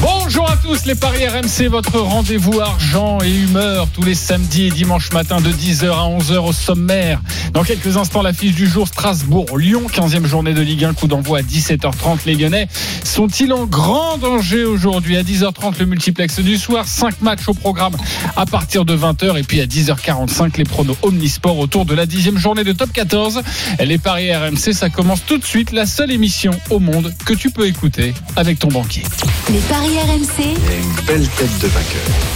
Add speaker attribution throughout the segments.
Speaker 1: Bonjour à tous les Paris RMC, votre rendez-vous argent et humeur tous les samedis et dimanches matin de 10h à 11h au sommaire. Dans quelques instants, l'affiche du jour Strasbourg-Lyon, 15e journée de Ligue 1, coup d'envoi à 17h30. Les Lyonnais sont-ils en grand danger aujourd'hui? À 10h30, le multiplex du soir, 5 matchs au programme à partir de 20h et puis à 10h45, les pronos Omnisport autour de la 10e journée de top 14. Les Paris RMC, ça commence tout de suite, la seule émission au monde que tu peux écouter avec ton banquier.
Speaker 2: Les RMC,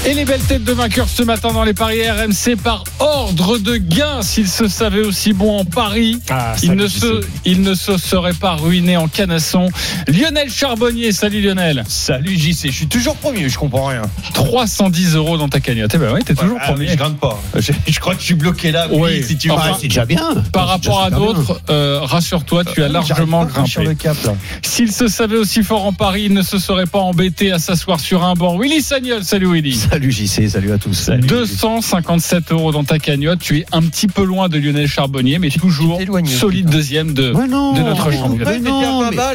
Speaker 1: Et les belles têtes de vainqueurs ce matin dans les paris RMC par ordre de gain. S'ils se savaient aussi bon en Paris, ils, ne se, ils ne se seraient pas ruinés en canasson. Lionel Charbonnier, salut Lionel.
Speaker 3: Salut JC, je suis toujours premier, je comprends rien.
Speaker 1: 310 euros dans ta cagnotte. Eh ben oui, t'es toujours
Speaker 3: Ah
Speaker 1: premier.
Speaker 3: je grimpe pas. Je, je crois que je suis bloqué là.
Speaker 1: Oui.
Speaker 3: Oui, si tu
Speaker 1: Enfin.
Speaker 4: C'est déjà bien.
Speaker 1: Par rapport à d'autres, euh, rassure-toi, tu as largement
Speaker 3: Sur le
Speaker 1: grimpé.
Speaker 3: cap là.
Speaker 1: S'ils se savaient aussi fort en Paris, ils ne se seraient pas embêtés à s'asseoir sur un banc. Willy Sagnol, salut Willy.
Speaker 4: Salut JC, salut à tous.
Speaker 1: 257 euros dans ta cagnotte. Tu es un petit peu loin de Lionel Charbonnier, mais toujours
Speaker 3: éloigné,
Speaker 1: solide
Speaker 3: putain.
Speaker 1: deuxième de,
Speaker 4: non,
Speaker 1: de notre championnat.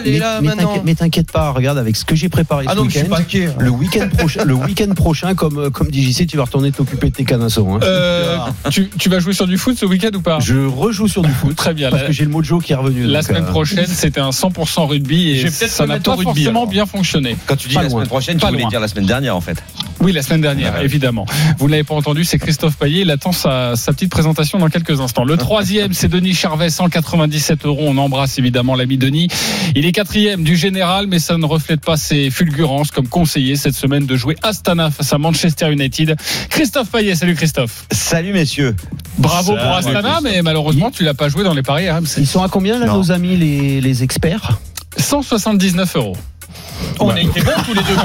Speaker 3: Mais à
Speaker 4: mais- t'inquiète- pas, regarde avec ce que j'ai préparé
Speaker 3: Ah
Speaker 4: ce
Speaker 3: non, mais je suis
Speaker 4: week-end.
Speaker 3: inquiet.
Speaker 4: Le week-end prochain, le week-end prochain, comme comme dit JC, tu vas retourner t'occuper de tes canassons. hein.
Speaker 1: Euh, tu, tu vas jouer sur du foot ce week-end ou pas?
Speaker 4: Je rejoue sur du foot.
Speaker 1: Très bien.
Speaker 4: Parce
Speaker 1: La,
Speaker 4: que j'ai le mojo qui est revenu.
Speaker 1: la
Speaker 4: donc,
Speaker 1: semaine
Speaker 4: euh,
Speaker 1: prochaine, c'était un 100% rugby et ça n'a pas
Speaker 3: rugby,
Speaker 1: forcément
Speaker 3: alors.
Speaker 1: bien fonctionné.
Speaker 5: Quand tu dis la
Speaker 1: loin.
Speaker 5: Semaine prochaine,
Speaker 1: Pas
Speaker 5: tu voulais
Speaker 1: loin.
Speaker 5: dire la semaine dernière en fait.
Speaker 1: Oui, la semaine dernière,
Speaker 5: ouais.
Speaker 1: évidemment. Vous ne l'avez pas entendu, c'est Christophe Payet. Il attend sa, sa petite présentation dans quelques instants. Le troisième, c'est Denis Charvet, 197 euros. On embrasse évidemment l'ami Denis. Il est quatrième du général, mais ça ne reflète pas ses fulgurances comme conseiller cette semaine de jouer Astana face à Manchester United. Christophe Payet, salut Christophe.
Speaker 5: Salut messieurs.
Speaker 1: Bravo pour Astana, mais malheureusement, tu l'as pas joué dans les paris RMC.
Speaker 4: Ils sont à combien là,
Speaker 5: Non.
Speaker 4: nos amis les, les experts?
Speaker 1: 179 euros.
Speaker 3: On a été bons tous les deux.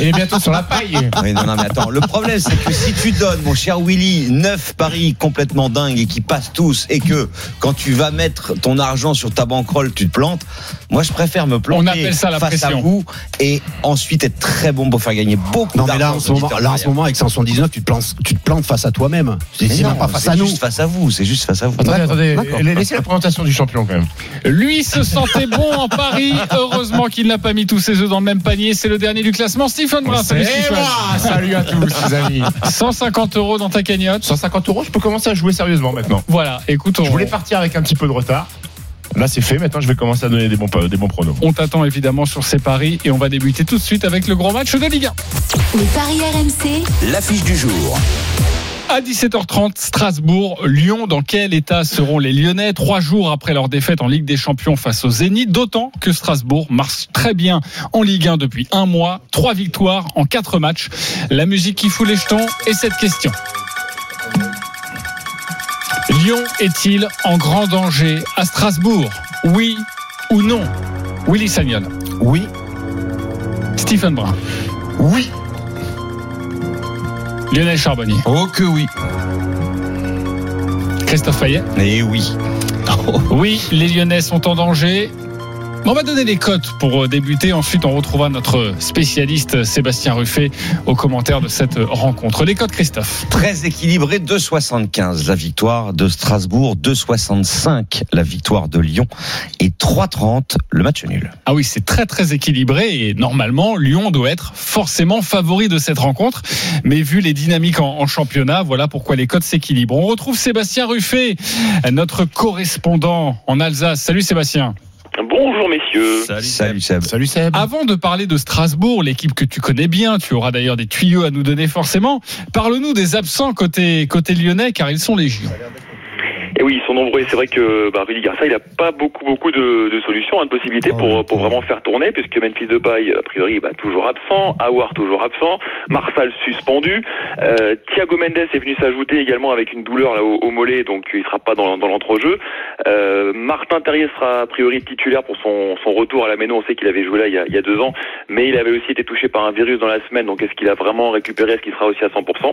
Speaker 3: Il est bientôt sur la paille.
Speaker 5: Oui, non, non, mais attends. Le problème, c'est que si tu donnes, mon cher Willy, 9 paris complètement dingues et qui passent tous, et que quand tu vas mettre ton argent sur ta banquerolle, tu te plantes, moi, je préfère me planter
Speaker 1: On appelle ça la
Speaker 5: face
Speaker 1: pression.
Speaker 5: à vous et ensuite être très bon pour faire gagner beaucoup
Speaker 4: Non mais là
Speaker 5: d'argent
Speaker 4: en ce moment, là en ce moment avec 179, tu te plantes, tu te plantes face à toi-même. C'est pas face à nous.
Speaker 5: juste face à vous, c'est juste face à vous.
Speaker 3: Attendez, attendez. Laissez la présentation du champion quand même.
Speaker 1: Lui se sentait bon en Paris. Heureusement qu'il n'a pas mis tous ses œufs dans le même panier. C'est le dernier du classement. Stephen Brun. Salut Stephen.
Speaker 3: moi Salut à tous les amis.
Speaker 1: 150 euros dans ta cagnotte.
Speaker 3: 150 euros, je peux commencer à jouer sérieusement maintenant.
Speaker 1: Voilà, écoute, on,
Speaker 3: Je voulais partir avec un petit peu de retard. Là, c'est fait. Maintenant, je vais commencer à donner des bons, des bons pronos.
Speaker 1: on t'attend évidemment sur ces paris et on va débuter tout de suite avec le gros match de Ligue 1.
Speaker 2: les paris RMC,
Speaker 6: L'affiche du jour.
Speaker 1: À 17h30, Strasbourg, Lyon. Dans quel état seront les Lyonnais trois jours après leur défaite en Ligue des Champions face au Zénith? D'autant que Strasbourg marche très bien en Ligue 1 depuis un mois. Trois victoires en quatre matchs. La musique qui fout les jetons et cette question. Lyon est-il en grand danger à Strasbourg? Oui ou non? Willy Sagnol,
Speaker 4: Oui,
Speaker 1: Stephen Brun,
Speaker 3: Oui.
Speaker 1: Lionel Charbonnier,
Speaker 3: Oh que oui.
Speaker 1: Christophe Fayet.
Speaker 5: Et oui.
Speaker 1: Oui, les Lyonnais sont en danger. On va donner les cotes pour euh, débuter. Ensuite, on retrouvera notre spécialiste Sébastien Ruffet au commentaire de cette rencontre. Les cotes, Christophe.
Speaker 5: Très équilibré, 2,75 la victoire de Strasbourg, 2,65 la victoire de Lyon et 3,30 le match nul.
Speaker 1: Ah oui, c'est très très équilibré et normalement, Lyon doit être forcément favori de cette rencontre. Mais vu les dynamiques en, en championnat, voilà pourquoi les cotes s'équilibrent. On retrouve Sébastien Ruffet, notre correspondant en Alsace. Salut Sébastien.
Speaker 7: Bonjour messieurs.
Speaker 5: Salut Seb.
Speaker 3: Salut Seb.
Speaker 1: Avant de parler de Strasbourg, l'équipe que tu connais bien, tu auras d'ailleurs des tuyaux à nous donner forcément. Parle-nous des absents côté, côté lyonnais, car ils sont légion.
Speaker 7: Et oui, ils sont nombreux. Et c'est vrai que bah, Rudy Garcia, il a pas beaucoup, beaucoup de, de solutions, hein, de possibilités pour, pour vraiment faire tourner, puisque Memphis Depay, a priori, bah, toujours absent, Howard toujours absent, Marsal suspendu, euh, Thiago Mendes est venu s'ajouter également avec une douleur là au, au mollet, donc il sera pas dans, dans l'entrejeu. Euh, Martin Terrier sera a priori titulaire pour son, son retour à la Méno. On sait qu'il avait joué là il y, a, il y a deux ans, mais il avait aussi été touché par un virus dans la semaine. Donc est-ce qu'il a vraiment récupéré Est-ce qu'il sera aussi à 100%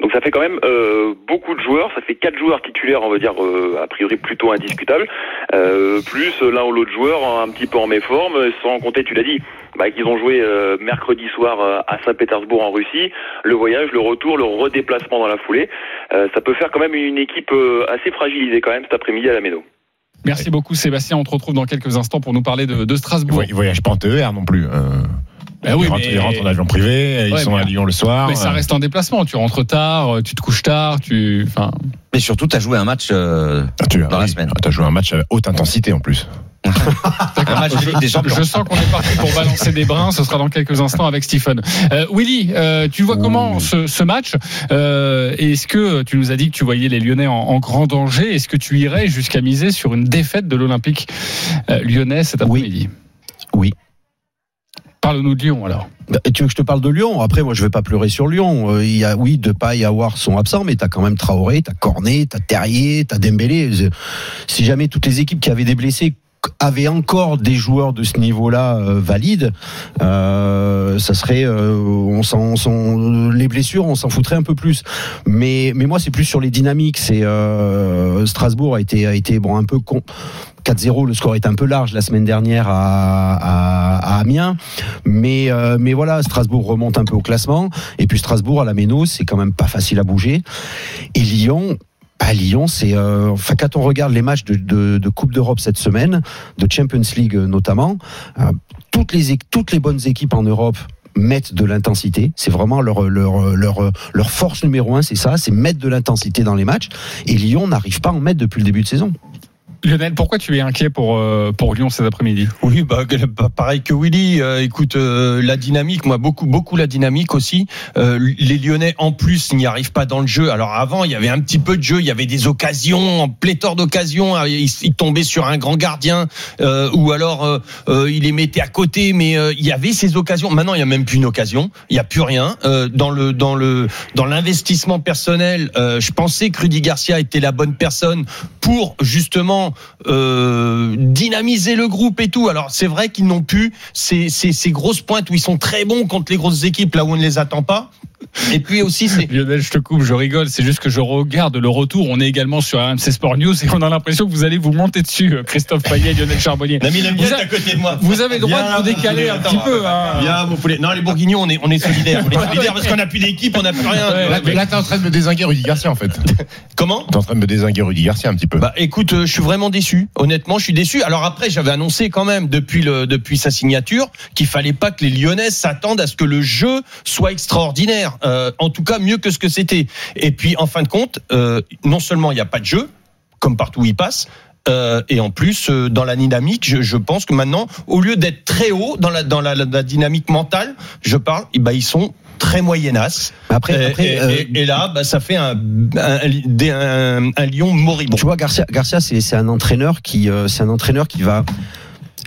Speaker 7: Donc ça fait quand même euh, beaucoup de joueurs. Ça fait quatre joueurs titulaires, on va dire euh, a priori plutôt indiscutable. Euh, plus l'un ou l'autre joueur un petit peu en méforme, sans compter, tu l'as dit, bah, qu'ils ont joué euh, mercredi soir euh, à Saint-Pétersbourg en Russie. Le voyage, le retour, le redéplacement dans la foulée, euh, ça peut faire quand même une équipe euh, assez fragilisée quand même cet après-midi à la Méno.
Speaker 1: Merci beaucoup Sébastien. On te retrouve dans quelques instants pour nous parler de, de Strasbourg.
Speaker 3: voy- ils voyagent pas en TER non plus.
Speaker 1: Ben oui,
Speaker 3: ils, rentrent,
Speaker 1: mais-
Speaker 3: ils rentrent en avion privé, ils
Speaker 1: Ouais,
Speaker 3: sont
Speaker 1: mais-
Speaker 3: à Lyon le soir.
Speaker 1: Mais ça
Speaker 3: euh.
Speaker 1: reste un déplacement. Tu rentres tard, euh, tu te couches tard, tu. Enfin,
Speaker 5: Mais surtout, tu as joué un match. euh,
Speaker 3: Ah, tu
Speaker 5: dans la semaine.
Speaker 3: as joué un match à haute intensité en plus.
Speaker 5: un match Champions.
Speaker 1: je sens qu'on est parti pour balancer des brins. Ce sera dans quelques instants avec Stephen. Euh, Willy, euh, tu vois comment ce, ce match euh, Est-ce que tu nous as dit que tu voyais les Lyonnais en, en grand danger? Est-ce que tu irais jusqu'à miser sur une défaite de l'Olympique euh, lyonnais cet après-midi?
Speaker 4: Oui.
Speaker 1: Parle-nous de Lyon alors.
Speaker 4: Bah, Tu veux que je te parle de Lyon Après, moi, je vais pas pleurer sur Lyon. Euh, y a, oui, Depay et Awar sont absents, mais t'as quand même Traoré, t'as Cornet, t'as Terrier, t'as Dembélé. C'est- Si jamais toutes les équipes qui avaient des blessés avaient encore des joueurs de ce niveau-là euh, valides, euh, ça serait, euh, on s'en, on s'en- les blessures, on s'en foutrait un peu plus. Mais, mais moi, c'est plus sur les dynamiques. C'est euh, Strasbourg a été, a été bon un peu con. 4-0, le score est un peu large la semaine dernière à, à, à Amiens, mais euh, mais voilà, Strasbourg remonte un peu au classement, et puis Strasbourg à la Méno, c'est quand même pas facile à bouger, et Lyon. À Lyon, c'est euh, enfin quand on regarde les matchs de, Coupe d'Europe cette semaine, de Champions League euh, notamment, euh, toutes les toutes les bonnes équipes en Europe mettent de l'intensité. C'est vraiment leur leur leur leur force numéro un, c'est ça, c'est mettre de l'intensité dans les matchs. Et Lyon n'arrive pas à en mettre depuis le début de saison.
Speaker 1: Lionel, pourquoi tu es inquiet pour, euh, pour Lyon cet après-midi?
Speaker 8: Oui, bah, bah, pareil que Willy. euh, écoute, euh, la dynamique, moi beaucoup, beaucoup la dynamique aussi. Euh, les Lyonnais en plus n'y arrivent pas dans le jeu. Alors avant, il y avait un petit peu de jeu, il y avait des occasions, en pléthore d'occasions. Ah, Ils, ils tombaient sur un grand gardien euh, ou alors euh, euh, il les mettait à côté, mais il y avait ces occasions. Maintenant, il y a même plus une occasion. Il y a plus rien dans le dans le dans l'investissement personnel. je pensais que Rudy Garcia était la bonne personne pour justement euh, dynamiser le groupe et tout. Alors c'est vrai qu'ils n'ont plus ces, ces, ces grosses pointes où ils sont très bons contre les grosses équipes là où on ne les attend pas. Et puis aussi c'est
Speaker 1: Lionel, je te coupe, je rigole. C'est juste que je regarde le retour. On est également sur RMC Sport News et on a l'impression que vous allez vous monter dessus, Christophe Payet, Lionel Charbonnier.
Speaker 8: Nami, il aime
Speaker 1: Vous a-
Speaker 8: à côté de moi.
Speaker 1: Vous avez le droit
Speaker 8: Viens,
Speaker 1: de vous décaler un petit peu. Hein.
Speaker 8: Viens, mon poulet. Non, les Bourguignons, on est, on est solidaires. On est solidaires parce qu'on n'a plus d'équipe, on n'a plus rien.
Speaker 1: Ouais,
Speaker 3: Là, là, t'es en train de me désinguer Rudy Garcia en fait.
Speaker 8: Comment
Speaker 3: T'es en train de me désinguer Rudy Garcia un petit peu.
Speaker 8: Bah écoute, euh, je suis vraiment déçu. Honnêtement, je suis déçu. Alors après, j'avais annoncé quand même depuis le depuis sa signature qu'il fallait pas que les Lyonnais s'attendent à ce que le jeu soit extraordinaire. Euh, en tout cas, mieux que ce que c'était. Et puis en fin de compte, euh, non seulement il n'y a pas de jeu, comme partout où il passe. euh, et en plus, euh, dans la dynamique, je, je pense que maintenant, au lieu d'être très haut dans la dans la, la- la dynamique mentale, je parle, eh ben, ils sont très moyenasses.
Speaker 4: Après,
Speaker 8: Et-
Speaker 4: après,
Speaker 8: et,
Speaker 4: euh,
Speaker 8: et- et là, bah, ça fait un, un, des- un, un lion moribond.
Speaker 4: Tu vois, Garcia, Garcia, c'est c'est un entraîneur qui, c'est un entraîneur qui va,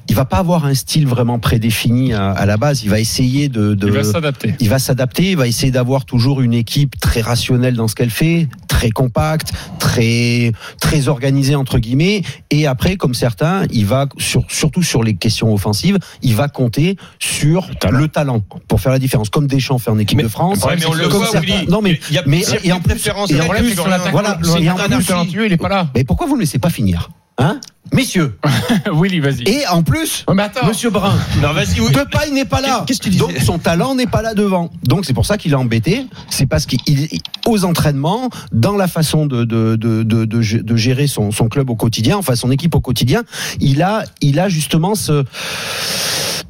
Speaker 4: il va pas avoir un style vraiment prédéfini à, à la base. Il va essayer de, de
Speaker 1: Il va s'adapter.
Speaker 4: il va s'adapter, il va essayer d'avoir toujours une équipe très rationnelle dans ce qu'elle fait, très compacte, très très organisée entre guillemets. Et après, comme certains, il va sur, surtout sur les questions offensives, il va compter sur le talent, pour faire la différence. Comme Deschamps fait en équipe
Speaker 8: Mais-
Speaker 4: de France.
Speaker 8: Ouais, mais on le
Speaker 4: comme
Speaker 8: voit,
Speaker 4: certains-. Non mais
Speaker 8: Il y a
Speaker 4: mais et en plus,
Speaker 8: préférences.
Speaker 4: et en
Speaker 8: Le problème,
Speaker 4: plus, voilà,
Speaker 3: il est pas là.
Speaker 4: mais pourquoi vous ne laissez pas finir Hein? Messieurs.
Speaker 1: Willy, vas-y.
Speaker 4: Et en plus,
Speaker 3: mais attends.
Speaker 4: Monsieur Brun,
Speaker 8: Non, vas-y, oui.
Speaker 4: Depay n'est pas là.
Speaker 8: Qu'est-ce que tu disais
Speaker 4: Donc son talent n'est pas là devant. Donc c'est pour ça qu'il est embêté. C'est parce qu'il aux entraînements, dans la façon de de de de, de gé- de gérer son son club au quotidien, enfin son équipe au quotidien, il a il a justement ce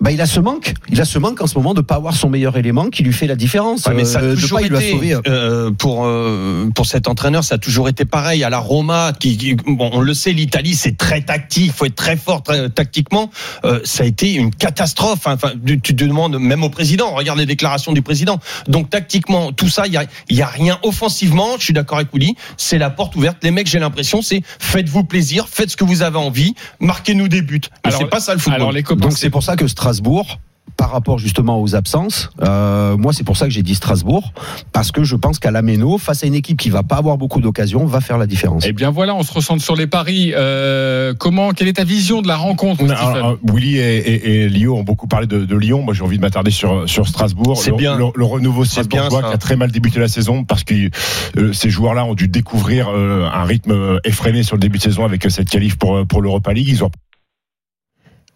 Speaker 4: bah, il a ce manque, il a ce manque en ce moment de pas avoir son meilleur élément qui lui fait la différence.
Speaker 8: Ouais, mais ça a
Speaker 4: Euh,
Speaker 8: toujours
Speaker 4: Depay,
Speaker 8: été
Speaker 4: sauvé, euh,
Speaker 8: euh, pour euh, pour cet entraîneur, ça a toujours été pareil. À la Roma, qui, qui- bon, on le sait, l'Italie c'est très tactique, il faut être très fort très- tactiquement. Euh, ça a été une catastrophe. Enfin, tu, tu te demandes même au président. Regarde les déclarations du président. Donc tactiquement, tout ça, il y a, il y a rien offensivement. Je suis d'accord avec Willy. C'est la porte ouverte. Les mecs, j'ai l'impression, c'est faites-vous plaisir, faites ce que vous avez envie, marquez-nous des buts. Mais
Speaker 1: Alors-
Speaker 8: c'est pas ça le football.
Speaker 1: Alors les copains,
Speaker 4: Donc c'est pour ça que Strasbourg par rapport justement aux absences, euh, moi c'est pour ça que j'ai dit Strasbourg, parce que je pense qu'à la Méno, face à une équipe qui va pas avoir beaucoup d'occasions, va faire la différence.
Speaker 1: Eh bien voilà, on se recentre sur les paris. Euh, comment, quelle est ta vision de la rencontre,
Speaker 3: Alors,
Speaker 1: Stephen
Speaker 3: alors, Willy et, et, et Lio ont beaucoup parlé de, de Lyon. Moi, j'ai envie de m'attarder sur, sur Strasbourg.
Speaker 8: C'est bien.
Speaker 3: Le, le renouveau
Speaker 8: C'est bien,
Speaker 3: Strasbourgeois
Speaker 8: ça.
Speaker 3: qui a très mal débuté la saison parce que euh, ces joueurs-là ont dû découvrir euh, un rythme euh, effréné sur le début de saison avec euh, cette qualif pour, euh, pour l'Europa League. Ils ont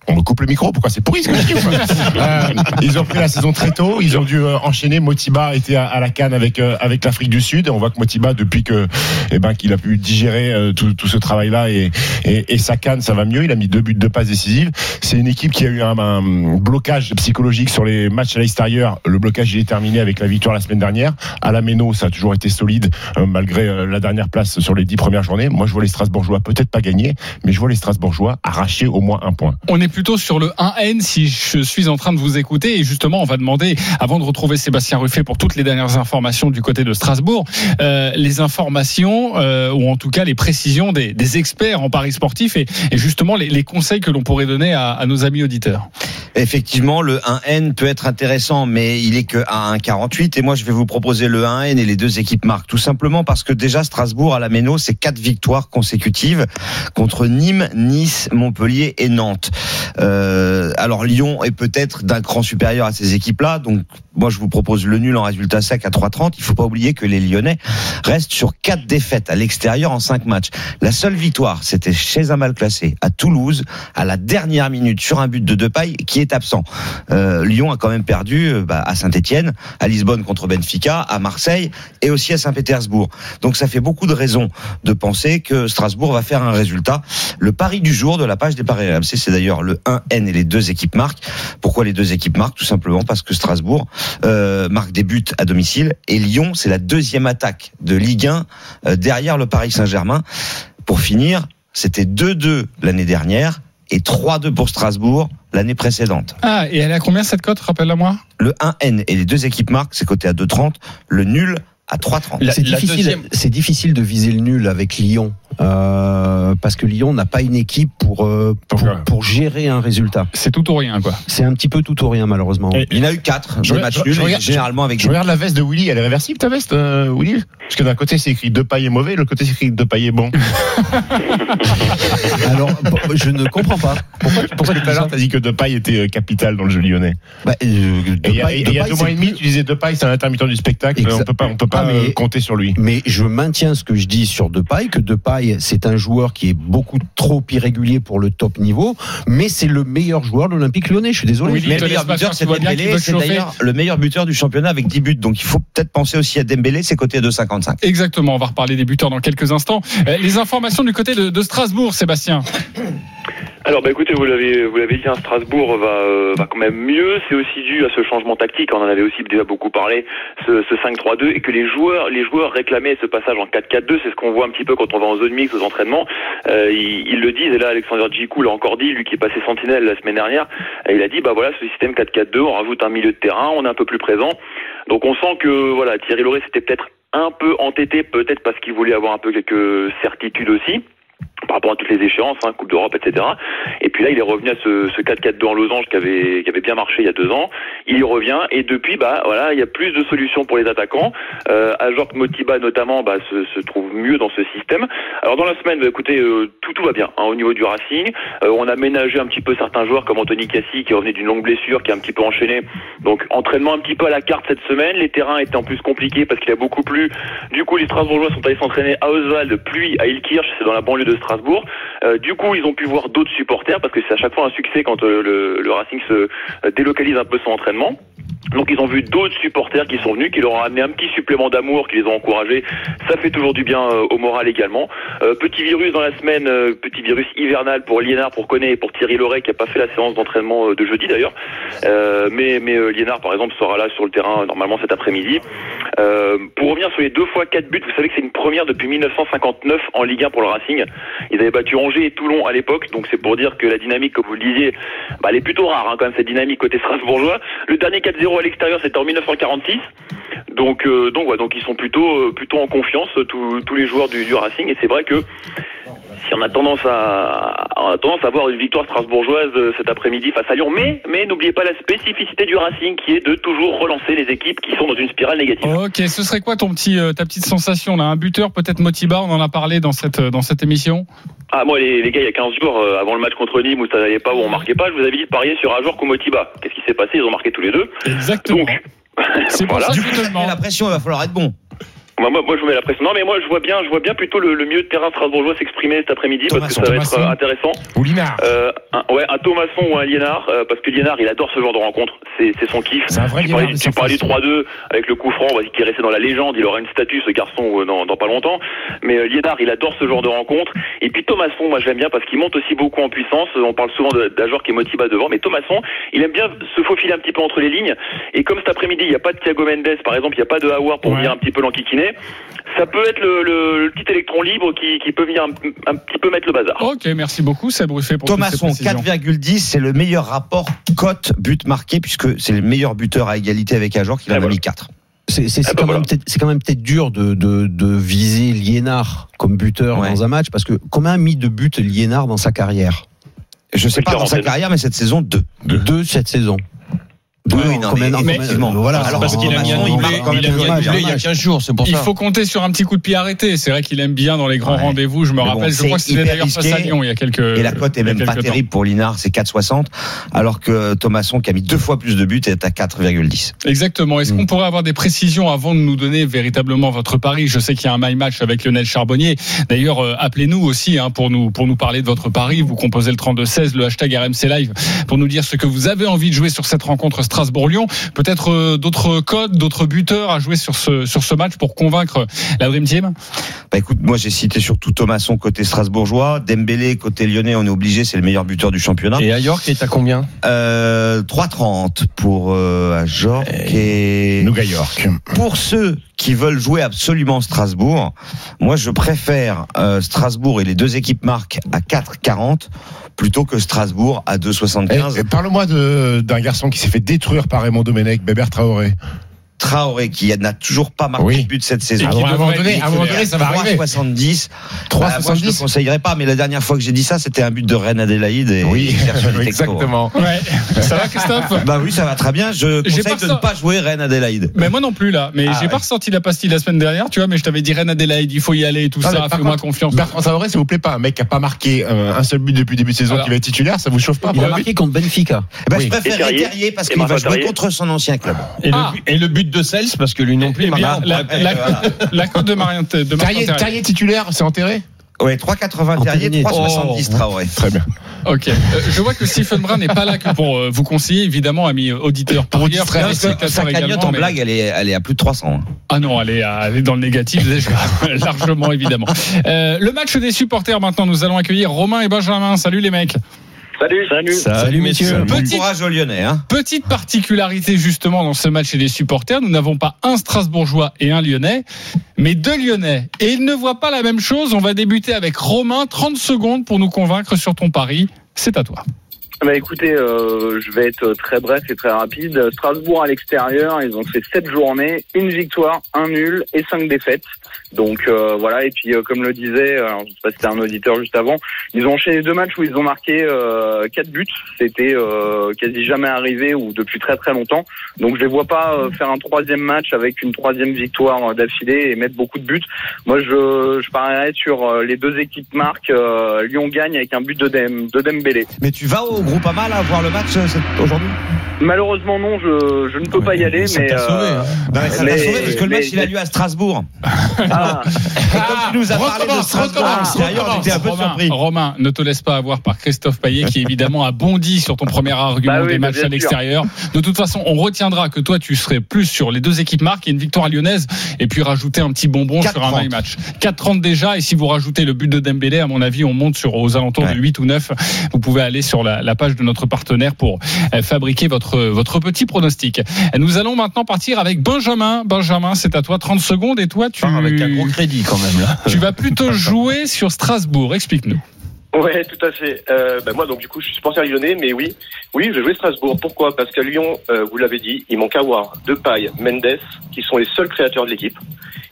Speaker 3: on me coupe le micro, pourquoi c'est pourri ce que je dis Euh, Ils ont pris la saison très tôt, ils ont dû euh, enchaîner. Motiba était à, à la canne avec euh, avec l'Afrique du Sud. Et on voit que Motiba, depuis que eh ben qu'il a pu digérer euh, tout, tout ce travail-là et, et, et sa canne, ça va mieux. Il a mis deux buts de passes décisives. C'est une équipe qui a eu un, un blocage psychologique sur les matchs à l'extérieur. Le blocage il est terminé avec la victoire la semaine dernière. À la Méno, ça a toujours été solide euh, malgré euh, la dernière place sur les dix premières journées. Moi, je vois les Strasbourgeois peut-être pas gagner, mais je vois les Strasbourgeois arracher au moins un point.
Speaker 1: On est plutôt sur le 1N si je suis en train de vous écouter et justement on va demander avant de retrouver Sébastien Ruffet pour toutes les dernières informations du côté de Strasbourg euh, les informations euh, ou en tout cas les précisions des, des experts en paris sportif et, et justement les, les conseils que l'on pourrait donner à, à nos amis auditeurs.
Speaker 5: Effectivement, le 1N peut être intéressant, mais il est que à 1,48. Et moi, je vais vous proposer le 1N et les deux équipes marquent. Tout simplement parce que déjà, Strasbourg à la Méno, c'est quatre victoires consécutives contre Nîmes, Nice, Montpellier et Nantes. Euh, alors, Lyon est peut-être d'un cran supérieur à ces équipes-là. Donc, moi, je vous propose le nul en résultat sec à 3,30. Il faut pas oublier que les Lyonnais restent sur quatre défaites à l'extérieur en cinq matchs. La seule victoire, c'était chez un mal classé à Toulouse, à la dernière minute sur un but de Depay qui est absent. Euh, Lyon a quand même perdu euh, bah, à Saint-Etienne, à Lisbonne contre Benfica, à Marseille et aussi à Saint-Pétersbourg. Donc ça fait beaucoup de raisons de penser que Strasbourg va faire un résultat. Le pari du jour de la page des paris RMC, c'est d'ailleurs le 1N et les deux équipes marquent. Pourquoi les deux équipes marquent Tout simplement parce que Strasbourg euh, marque des buts à domicile et Lyon, c'est la deuxième attaque de Ligue 1 euh, derrière le Paris Saint-Germain. Pour finir, c'était 2-2 l'année dernière et 3-2 pour Strasbourg l'année précédente.
Speaker 1: Ah et elle est à combien cette cote rappelle-la moi
Speaker 5: Le 1N et les deux équipes marquent, c'est coté à 2,30. Le nul à 3,30.
Speaker 8: La-
Speaker 4: C'est difficile,
Speaker 8: deuxième-
Speaker 4: c'est difficile de viser le nul avec Lyon euh, parce que Lyon n'a pas une équipe pour euh, pour, gérer un résultat.
Speaker 1: c'est tout ou rien quoi.
Speaker 4: C'est un petit peu tout ou rien malheureusement.
Speaker 3: Et-
Speaker 5: Il y en a eu 4
Speaker 3: Je
Speaker 5: matchs nuls, généralement avec
Speaker 3: Je regarde la veste de Willy, elle est réversible ta veste, euh, Willy? Parce que d'un côté c'est écrit deux pailles est mauvais, de l'autre côté c'est écrit deux pailles est bon.
Speaker 4: Alors bon, je ne comprends pas. Pourquoi,
Speaker 3: tout
Speaker 4: dis
Speaker 3: à l'heure t'as dit que deux pailles était euh, capital dans le jeu lyonnais.
Speaker 4: Bah, euh,
Speaker 3: Et il y a,
Speaker 4: Depay-
Speaker 3: et il y a
Speaker 4: Depay,
Speaker 3: deux mois et demi, tu disais deux pailles, c'est un intermittent du spectacle,
Speaker 4: Exact.
Speaker 3: on peut pas, on peut pas
Speaker 4: Ah, mais-
Speaker 3: euh, compter sur lui.
Speaker 4: Mais je maintiens ce que je dis sur Depay, que Depay, c'est un joueur qui est beaucoup trop irrégulier pour le top niveau, mais c'est le meilleur joueur de l'Olympique lyonnais, je suis désolé.
Speaker 1: Oui,
Speaker 5: Mais
Speaker 1: te
Speaker 5: le meilleur buteur, c'est Dembélé. C'est d'ailleurs le meilleur buteur du championnat avec 10 buts. Donc il faut peut-être penser aussi à Dembélé, c'est coté à 2,55.
Speaker 1: Exactement, on va reparler des buteurs dans quelques instants. Euh, Les informations du côté de, de Strasbourg, Sébastien.
Speaker 7: Alors bah écoutez, vous l'avez vous l'avez dit, hein, Strasbourg va euh, va quand même mieux. C'est aussi dû à ce changement tactique. On en avait aussi déjà beaucoup parlé, ce, ce 5-3-2 et que les joueurs les joueurs réclamaient ce passage en 4-4-2. C'est ce qu'on voit un petit peu quand on va en zone mixte aux entraînements. Euh, ils, le disent. Et là, Alexander Djikou l'a encore dit, lui qui est passé sentinelle la semaine dernière. Il a dit bah voilà, ce système 4-4-2, on rajoute un milieu de terrain, on est un peu plus présent. Donc on sent que voilà, Thierry Lauré c'était peut-être un peu entêté, peut-être parce qu'il voulait avoir un peu quelques certitudes aussi par rapport à toutes les échéances, hein, Coupe d'Europe, etc. Et puis là, il est revenu à ce, ce 4-4-2 en losange qui avait, qui avait bien marché il y a deux ans. Il y revient et depuis, bah voilà, il y a plus de solutions pour les attaquants. Euh, Motiba notamment, bah, se, se trouve mieux dans ce système. Alors dans la semaine, bah, écoutez, euh, tout tout va bien hein, au niveau du Racing. Euh, on a ménagé un petit peu certains joueurs comme Anthony Cassi qui revenait d'une longue blessure, qui a un petit peu enchaîné. Donc entraînement un petit peu à la carte cette semaine. Les terrains étaient en plus compliqués parce qu'il a beaucoup plu. Du coup, les Strasbourgeois sont allés s'entraîner à Oswald, puis à Ilkirch, c'est dans la banlieue Strasbourg. Euh, du coup, ils ont pu voir d'autres supporters parce que c'est à chaque fois un succès quand euh, le, le Racing se euh, délocalise un peu son entraînement. Donc ils ont vu d'autres supporters qui sont venus, qui leur ont amené un petit supplément d'amour, qui les ont encouragés. Ça fait toujours du bien euh, au moral également. Euh, petit virus dans la semaine, euh, petit virus hivernal pour Liénard, pour Koné et pour Thierry Loret qui a pas fait la séance d'entraînement de jeudi d'ailleurs. Mais mais Liénard par exemple sera là sur le terrain normalement cet après-midi. Pour revenir sur les deux fois quatre buts, vous savez que c'est une première depuis 1959 en Ligue 1 pour le Racing. Ils avaient battu Angers et Toulon à l'époque, donc c'est pour dire que la dynamique, comme vous le disiez, bah, elle est plutôt rare hein, quand même cette dynamique côté strasbourgeois. Le dernier 4-0 à l'extérieur, c'était en 1946. Donc donc ouais, donc ils sont plutôt euh, plutôt en confiance tous tous les joueurs du Racing et c'est vrai que si on a tendance à, on a tendance à voir une victoire strasbourgeoise euh, cet après-midi face à Lyon. Mais, mais n'oubliez pas la spécificité du Racing qui est de toujours relancer les équipes qui sont dans une spirale négative.
Speaker 1: Ok, ce serait quoi ton petit, euh, ta petite sensation là? Un buteur, peut-être Motiba, on en a parlé dans cette, euh, dans cette émission
Speaker 7: Ah, moi, les, les gars, il y a 15 jours, euh, avant le match contre Nîmes où ça n'allait pas, où on marquait pas, je vous avais dit de parier sur Ajor Motiba. Qu'est-ce qui s'est passé? Ils ont marqué tous les deux.
Speaker 1: Exactement.
Speaker 7: Donc,
Speaker 1: C'est pour
Speaker 7: voilà.
Speaker 1: ça que
Speaker 5: Mais
Speaker 1: demande.
Speaker 5: la pression, il va falloir être bon.
Speaker 7: Moi, moi, moi, je vous mets la pression. Non, mais moi, je vois bien, je vois bien plutôt le, le milieu de terrain strasbourgeois s'exprimer cet après-midi parce que ça va
Speaker 3: Thomasson.
Speaker 7: être euh, intéressant.
Speaker 3: Ou Linard.
Speaker 7: Euh, un, ouais, un Thomasson ou un Liénard, euh, parce que Liénard, il adore ce genre de rencontre. C'est, c'est son kiff.
Speaker 3: C'est un vrai
Speaker 7: tu parlais, tu du
Speaker 3: surface.
Speaker 7: 3-2 avec le coup franc, qu'il est resté dans la légende. Il aura une statue, ce garçon, euh, dans, dans pas longtemps. Mais euh, Liénard, il adore ce genre de rencontre. Et puis Thomasson, moi, j'aime bien parce qu'il monte aussi beaucoup en puissance. On parle souvent de- d'Ajor qui est Motiba devant, mais Thomasson, il aime bien se faufiler un petit peu entre les lignes. Et comme cet après-midi, il n'y a pas de Thiago Mendes, par exemple, il n'y a pas de Howard pour
Speaker 1: Ouais.
Speaker 7: venir un petit peu l'enquiquiner. Ça peut être le, le- le petit électron libre qui, qui peut venir un, un petit peu mettre le bazar.
Speaker 1: Ok, merci beaucoup, c'est Bruffet pour précisions.
Speaker 5: 4,10, c'est le meilleur rapport cote but marqué puisque c'est le meilleur buteur à égalité avec Ajor qui en a
Speaker 7: voilà.
Speaker 5: mis 4.
Speaker 4: C'est
Speaker 7: Ah bah
Speaker 4: quand,
Speaker 7: voilà.
Speaker 4: même peut-être- c'est quand même peut-être dur de, de, de viser Liénard comme buteur
Speaker 5: Ouais.
Speaker 4: dans un match parce que combien a mis de buts Liénard dans sa carrière?
Speaker 5: Je sais pas dans sa carrière, mais cette saison, 2.
Speaker 4: Deux cette saison.
Speaker 5: Oui,
Speaker 4: en
Speaker 5: non, mais
Speaker 4: en combien-
Speaker 5: effectivement.
Speaker 4: voilà,
Speaker 5: Alors,
Speaker 4: en-
Speaker 8: Parce qu'il a mis un
Speaker 4: en-
Speaker 5: il
Speaker 8: doublé,
Speaker 5: marque quand même
Speaker 8: il il y a
Speaker 4: match.
Speaker 8: 15 jours, c'est pour
Speaker 1: Il
Speaker 8: ça.
Speaker 1: faut compter sur un petit coup de pied arrêté. C'est vrai qu'il aime bien dans les grands
Speaker 5: Ouais.
Speaker 1: rendez-vous. Je me
Speaker 5: Mais bon,
Speaker 1: rappelle, je crois que c'était d'ailleurs face à Lyon il y a quelques
Speaker 5: Et la cote est
Speaker 1: il
Speaker 5: même pas
Speaker 1: temps.
Speaker 5: terrible pour Linard, c'est 4,60, alors que Thomasson, qui a mis deux fois plus de buts, est à 4,10.
Speaker 1: Exactement. Est-ce
Speaker 4: Mm.
Speaker 1: qu'on pourrait avoir des précisions avant de nous donner véritablement votre pari? Je sais qu'il y a un my match avec Lionel Charbonnier. D'ailleurs, euh, appelez-nous aussi hein, pour nous pour nous parler de votre pari. Vous composez le 32 16, le hashtag RMC Live pour nous dire ce que vous avez envie de jouer sur cette rencontre Strasbourg-Lyon. Peut-être euh, d'autres codes, d'autres buteurs à jouer sur ce sur ce match pour convaincre la Dream Team?
Speaker 5: Bah écoute, moi j'ai cité surtout Thomasson côté strasbourgeois, Dembélé côté lyonnais, on est obligé, c'est le meilleur buteur du championnat.
Speaker 8: Et Ayor qui est à combien?
Speaker 5: Euh, 3,30 pour euh, Ajor et
Speaker 3: Nougat York.
Speaker 5: pour ceux qui veulent jouer absolument Strasbourg, moi je préfère euh, Strasbourg et les deux équipes marquent à 4,40 plutôt que Strasbourg à
Speaker 3: Eh,
Speaker 5: 2,75.
Speaker 3: eh, Parle-moi de- d'un garçon qui s'est fait détruire par Raymond Domenech, Bébert Traoré.
Speaker 5: Traoré qui n'a toujours pas marqué
Speaker 3: Oui.
Speaker 5: de but cette saison.
Speaker 3: À un moment donné, à un moment donné, ça va arriver.
Speaker 5: 3,70.
Speaker 3: 3,70.
Speaker 5: Bah, moi, je ne conseillerais pas, mais la dernière fois que j'ai dit ça, c'était un but de Rennes Adélaïde. Et
Speaker 3: Oui, exactement.
Speaker 1: Ouais. Ça va, Christophe?
Speaker 5: Bah oui, ça va très bien. Je conseille de ne pas jouer Rennes Adélaïde.
Speaker 1: Mais moi non plus là. Mais
Speaker 5: Ah
Speaker 1: j'ai
Speaker 5: ouais.
Speaker 1: pas ressorti la pastille la semaine dernière, tu vois. Mais je t'avais dit Rennes Adélaïde, il faut y aller et tout
Speaker 3: Ah,
Speaker 1: ça. Fais-moi confiance.
Speaker 3: Bertrand Traoré, s'il vous plaît pas, un mec qui a pas marqué euh, un seul but depuis le début de saison,
Speaker 1: Alors-
Speaker 3: qui va être titulaire, ça vous chauffe pas
Speaker 4: Il a marqué contre Benfica.
Speaker 5: Eh ben. Je préfère
Speaker 7: Terrier
Speaker 5: parce qu'il va jouer contre son ancien club.
Speaker 8: et,
Speaker 1: Ah.
Speaker 8: le, but- et le but de Cels, parce que lui non plus,
Speaker 1: Eh bien, la, la-
Speaker 5: voilà.
Speaker 1: la cote de Marien de
Speaker 3: Terrier,
Speaker 1: Terrier.
Speaker 3: Titulaire, c'est enterré
Speaker 5: Ouais, 3,80 Terrier,
Speaker 4: Anthony.
Speaker 5: 3,70
Speaker 4: Oh.
Speaker 5: Traoré.
Speaker 3: Très bien.
Speaker 1: Ok. Euh, je vois que Stephen Brun n'est pas là que pour euh, vous conseiller, évidemment, amis auditeurs.
Speaker 3: Pour
Speaker 1: téléspectateurs
Speaker 5: Sa cagnotte en
Speaker 1: mais-
Speaker 5: blague, elle est, elle est à plus de 300. hein.
Speaker 1: Ah non, elle est, à- elle est dans le négatif déjà, largement évidemment. Euh, le match des supporters maintenant, nous allons accueillir Romain et Benjamin. Salut les mecs.
Speaker 7: Salut, salut.
Speaker 8: Salut messieurs.
Speaker 5: Bon
Speaker 1: Petite-
Speaker 5: courage aux Lyonnais. Hein.
Speaker 1: Petite particularité justement dans ce match et des supporters, nous n'avons pas un Strasbourgeois et un Lyonnais, mais deux Lyonnais. Et ils ne voient pas la même chose. On va débuter avec Romain, 30 secondes pour nous convaincre sur ton pari. C'est à toi.
Speaker 9: Bah écoutez, euh, je vais être très bref et très rapide. Strasbourg à l'extérieur, ils ont fait sept journées, une victoire, un nul et cinq défaites. Donc euh, voilà, et puis euh, comme le disait, euh, je sais pas si c'était un auditeur juste avant, ils ont enchaîné deux matchs où ils ont marqué euh, quatre buts. C'était euh, quasi jamais arrivé ou depuis très très longtemps. Donc je les vois pas faire un troisième match avec une troisième victoire d'affilée et mettre beaucoup de buts. Moi je, je parierais sur les deux équipes marques. Lyon gagne avec un but de, Dem, de Dembélé.
Speaker 5: Mais tu vas Groupama là voir le match euh, aujourd'hui
Speaker 9: Malheureusement non, je, je ne peux pas y aller,
Speaker 8: ça
Speaker 9: mais
Speaker 8: t'a sauvé,
Speaker 9: euh,
Speaker 8: hein.
Speaker 5: Non, mais ça
Speaker 9: Mais-
Speaker 5: t'a sauvé parce que le
Speaker 9: mais-
Speaker 5: match il a lieu à Strasbourg.
Speaker 9: ah,
Speaker 5: Et comme tu nous as parlé de Strasbourg à l'extérieur, j'étais un peu
Speaker 1: Romain,
Speaker 5: surpris.
Speaker 1: Romain, ne te laisse pas avoir par Christophe Payet qui évidemment a bondi sur ton premier argument
Speaker 9: Bah oui,
Speaker 1: des matchs à l'extérieur. De toute façon, on retiendra que toi tu serais plus sur les deux équipes marques et une victoire lyonnaise et puis rajouter un petit bonbon sur un
Speaker 5: 4,30.
Speaker 1: my match. 4-30 déjà et si vous rajoutez le but de Dembélé, à mon avis, on monte sur aux alentours
Speaker 5: Ouais.
Speaker 1: de 8 ou 9. Vous pouvez aller sur la, la page de notre partenaire pour euh, fabriquer votre votre petit pronostic. Nous allons maintenant partir avec Benjamin. Benjamin, c'est à toi 30 secondes et toi tu
Speaker 8: avec un gros crédit quand même là.
Speaker 1: tu vas plutôt jouer sur Strasbourg. Explique-nous.
Speaker 10: Ouais, tout à fait. Euh, bah moi, donc du coup, je suis supporter lyonnais, mais oui, oui, je vais jouer Strasbourg. Pourquoi? Parce qu'à Lyon, euh, vous l'avez dit, il manque Awar, Depay, Mendes, qui sont les seuls créateurs de l'équipe.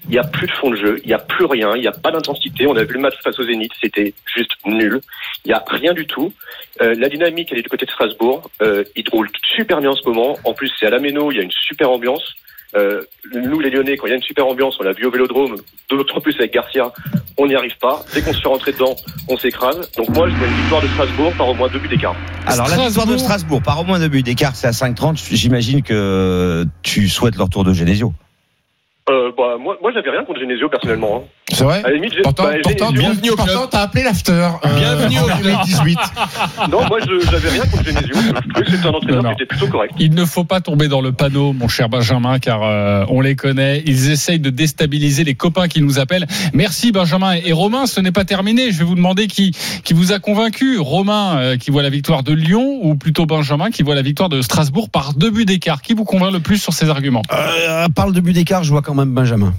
Speaker 10: il n'y a plus de fond de jeu, il n'y a plus rien, il n'y a pas d'intensité. On a vu le match face au Zénith, c'était juste nul. Il n'y a rien du tout. Euh, la dynamique, elle est du côté de Strasbourg. Euh, il roule super bien en ce moment. En plus, c'est à la Méno, il y a une super ambiance. Euh, nous, les Lyonnais, quand il y a une super ambiance, on l'a vu au Vélodrome, d'autant plus avec Garcia, on n'y arrive pas. Dès qu'on se fait rentrer dedans, on s'écrase. Donc moi, je vois une victoire de Strasbourg par au moins deux buts d'écart.
Speaker 5: Alors la victoire de Strasbourg par au moins deux buts d'écart, c'est à 5,30. J'imagine que tu souhaites le retour de Genesio.
Speaker 10: Euh, bah, moi, moi j'avais rien contre Genesio personnellement. hein.
Speaker 3: C'est vrai
Speaker 10: À la limite, j'ai-
Speaker 3: Pourtant,
Speaker 10: bah,
Speaker 3: pourtant, bienvenue au Pourtant, t'as appelé l'after. euh,
Speaker 10: Bienvenue au
Speaker 3: en 2018.
Speaker 10: Non, moi, je- j'avais rien contre Genesio. Je trouvais que c'était un entraîneur
Speaker 1: Non, non.
Speaker 10: qui était plutôt correct.
Speaker 1: Il ne faut pas tomber dans le panneau, mon cher Benjamin, car euh, on les connaît. Ils essayent de déstabiliser les copains qui nous appellent. Merci Benjamin et Romain. Ce n'est pas terminé. Je vais vous demander qui qui vous a convaincu. Romain euh, qui voit la victoire de Lyon ou plutôt Benjamin qui voit la victoire de Strasbourg par deux buts d'écart. Qui vous convainc le plus sur ces arguments?
Speaker 4: Euh, parle de but d'écart, je vois quand même Benjamin.
Speaker 1: Benjamin,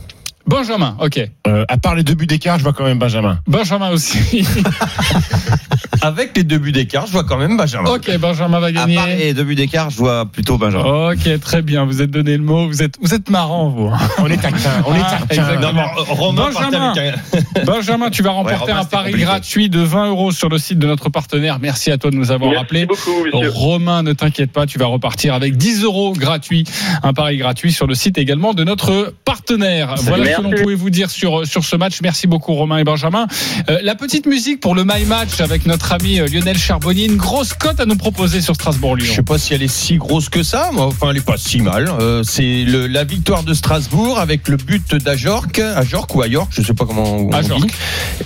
Speaker 1: ok.
Speaker 3: Euh, à part les deux buts d'écart, je vois quand même Benjamin.
Speaker 1: Benjamin aussi.
Speaker 8: Avec les deux buts d'écart, je vois quand même Benjamin.
Speaker 1: ok, Benjamin va
Speaker 5: À
Speaker 1: gagner.
Speaker 5: part les deux buts d'écart, je vois plutôt Benjamin.
Speaker 1: Ok, très bien. Vous êtes donné le mot. Vous êtes, vous êtes marrant, vous.
Speaker 3: On est taquin, on est
Speaker 1: Ah,
Speaker 3: taquin.
Speaker 1: exactement.
Speaker 8: Non, mais, euh,
Speaker 1: Benjamin.
Speaker 8: un-
Speaker 1: Benjamin, tu vas remporter
Speaker 5: Romain,
Speaker 1: un pari
Speaker 5: compliqué.
Speaker 1: gratuit de 20 euros sur le site de notre partenaire. Merci à toi de nous avoir
Speaker 10: Merci
Speaker 1: rappelé.
Speaker 10: beaucoup.
Speaker 1: Romain, ne t'inquiète pas, tu vas repartir avec 10 euros gratuits. Un pari gratuit sur le site également de notre partenaire. voilà que l'on pouvait vous dire sur, sur ce match? Merci beaucoup Romain et Benjamin. Euh, la petite musique pour le My Match avec notre ami euh, Lionel Charbonnier. Une grosse cote à nous proposer sur
Speaker 8: Je
Speaker 1: Strasbourg-Lyon.
Speaker 8: sais pas si elle est si grosse que ça, mais enfin elle est pas si mal. Euh, c'est la victoire de Strasbourg avec le but d'Ajorc, Ajorc ou Ajorc, je sais pas comment on
Speaker 1: Ajorc.
Speaker 8: dit,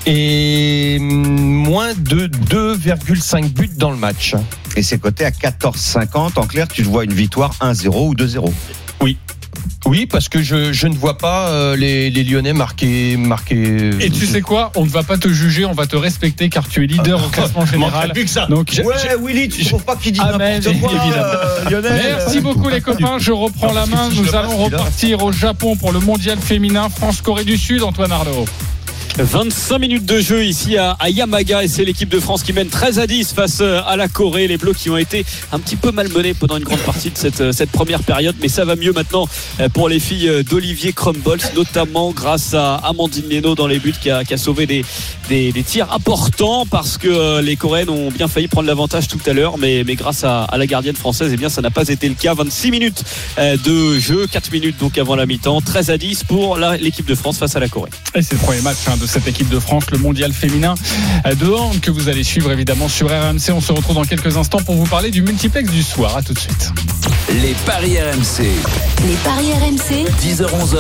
Speaker 8: et mm, moins de 2,5 buts dans le match.
Speaker 5: Et c'est coté à 14,50. En clair, tu te vois une victoire 1-0 ou 2-0.
Speaker 8: Oui, parce que je, je ne vois pas euh, les, les Lyonnais marquer marquer.
Speaker 1: Et tu sais quoi? On ne va pas te juger, on va te respecter car tu es leader au classement général.
Speaker 8: plus que ça.
Speaker 1: Donc,
Speaker 5: Willy, tu trouves pas qu'il dit
Speaker 1: Amen, évidemment. Merci beaucoup les copains, je reprends la main. Nous allons repartir au Japon pour le mondial féminin France-Corée du Sud, Antoine Arnaud.
Speaker 11: 25 minutes de jeu ici à, Yamaga et c'est l'équipe de France qui mène 13 à 10 face euh, à la Corée. Les Bleus qui ont été un petit peu malmenés pendant une grande partie de cette, euh, première période, mais ça va mieux maintenant euh, pour les filles d'Olivier Crumbles, notamment grâce à Amandine Leno dans les buts qui a, sauvé des, tirs importants parce que les Coréennes ont bien failli prendre l'avantage tout à l'heure, mais, grâce à, la gardienne française, eh bien ça n'a pas été le cas. 26 minutes de jeu, 4 minutes donc avant la mi-temps, 13 à 10 pour l'équipe de France face à la Corée.
Speaker 1: C'est le premier match hein, de cette équipe de France, le mondial féminin de hand que vous allez suivre évidemment sur RMC. On se retrouve dans quelques instants pour vous parler du multiplex du soir. À tout de suite.
Speaker 6: Les paris RMC.
Speaker 2: Les paris RMC.
Speaker 6: 10h-11h.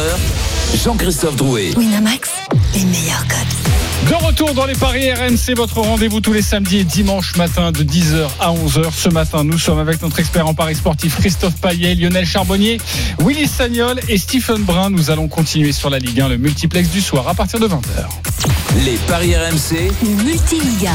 Speaker 6: Jean-Christophe Drouet.
Speaker 2: Winamax, les meilleurs codes.
Speaker 1: De retour dans les paris RMC, votre rendez-vous tous les samedis et dimanches matin de 10h à 11h. Ce matin, nous sommes avec notre expert en paris sportif Christophe Paillet, Lionel Charbonnier, Willy Sagnol et Stephen Brun. Nous allons continuer sur la Ligue 1, le multiplex du soir à partir de 20h.
Speaker 6: Les paris RMC.
Speaker 2: Le multi-Ligue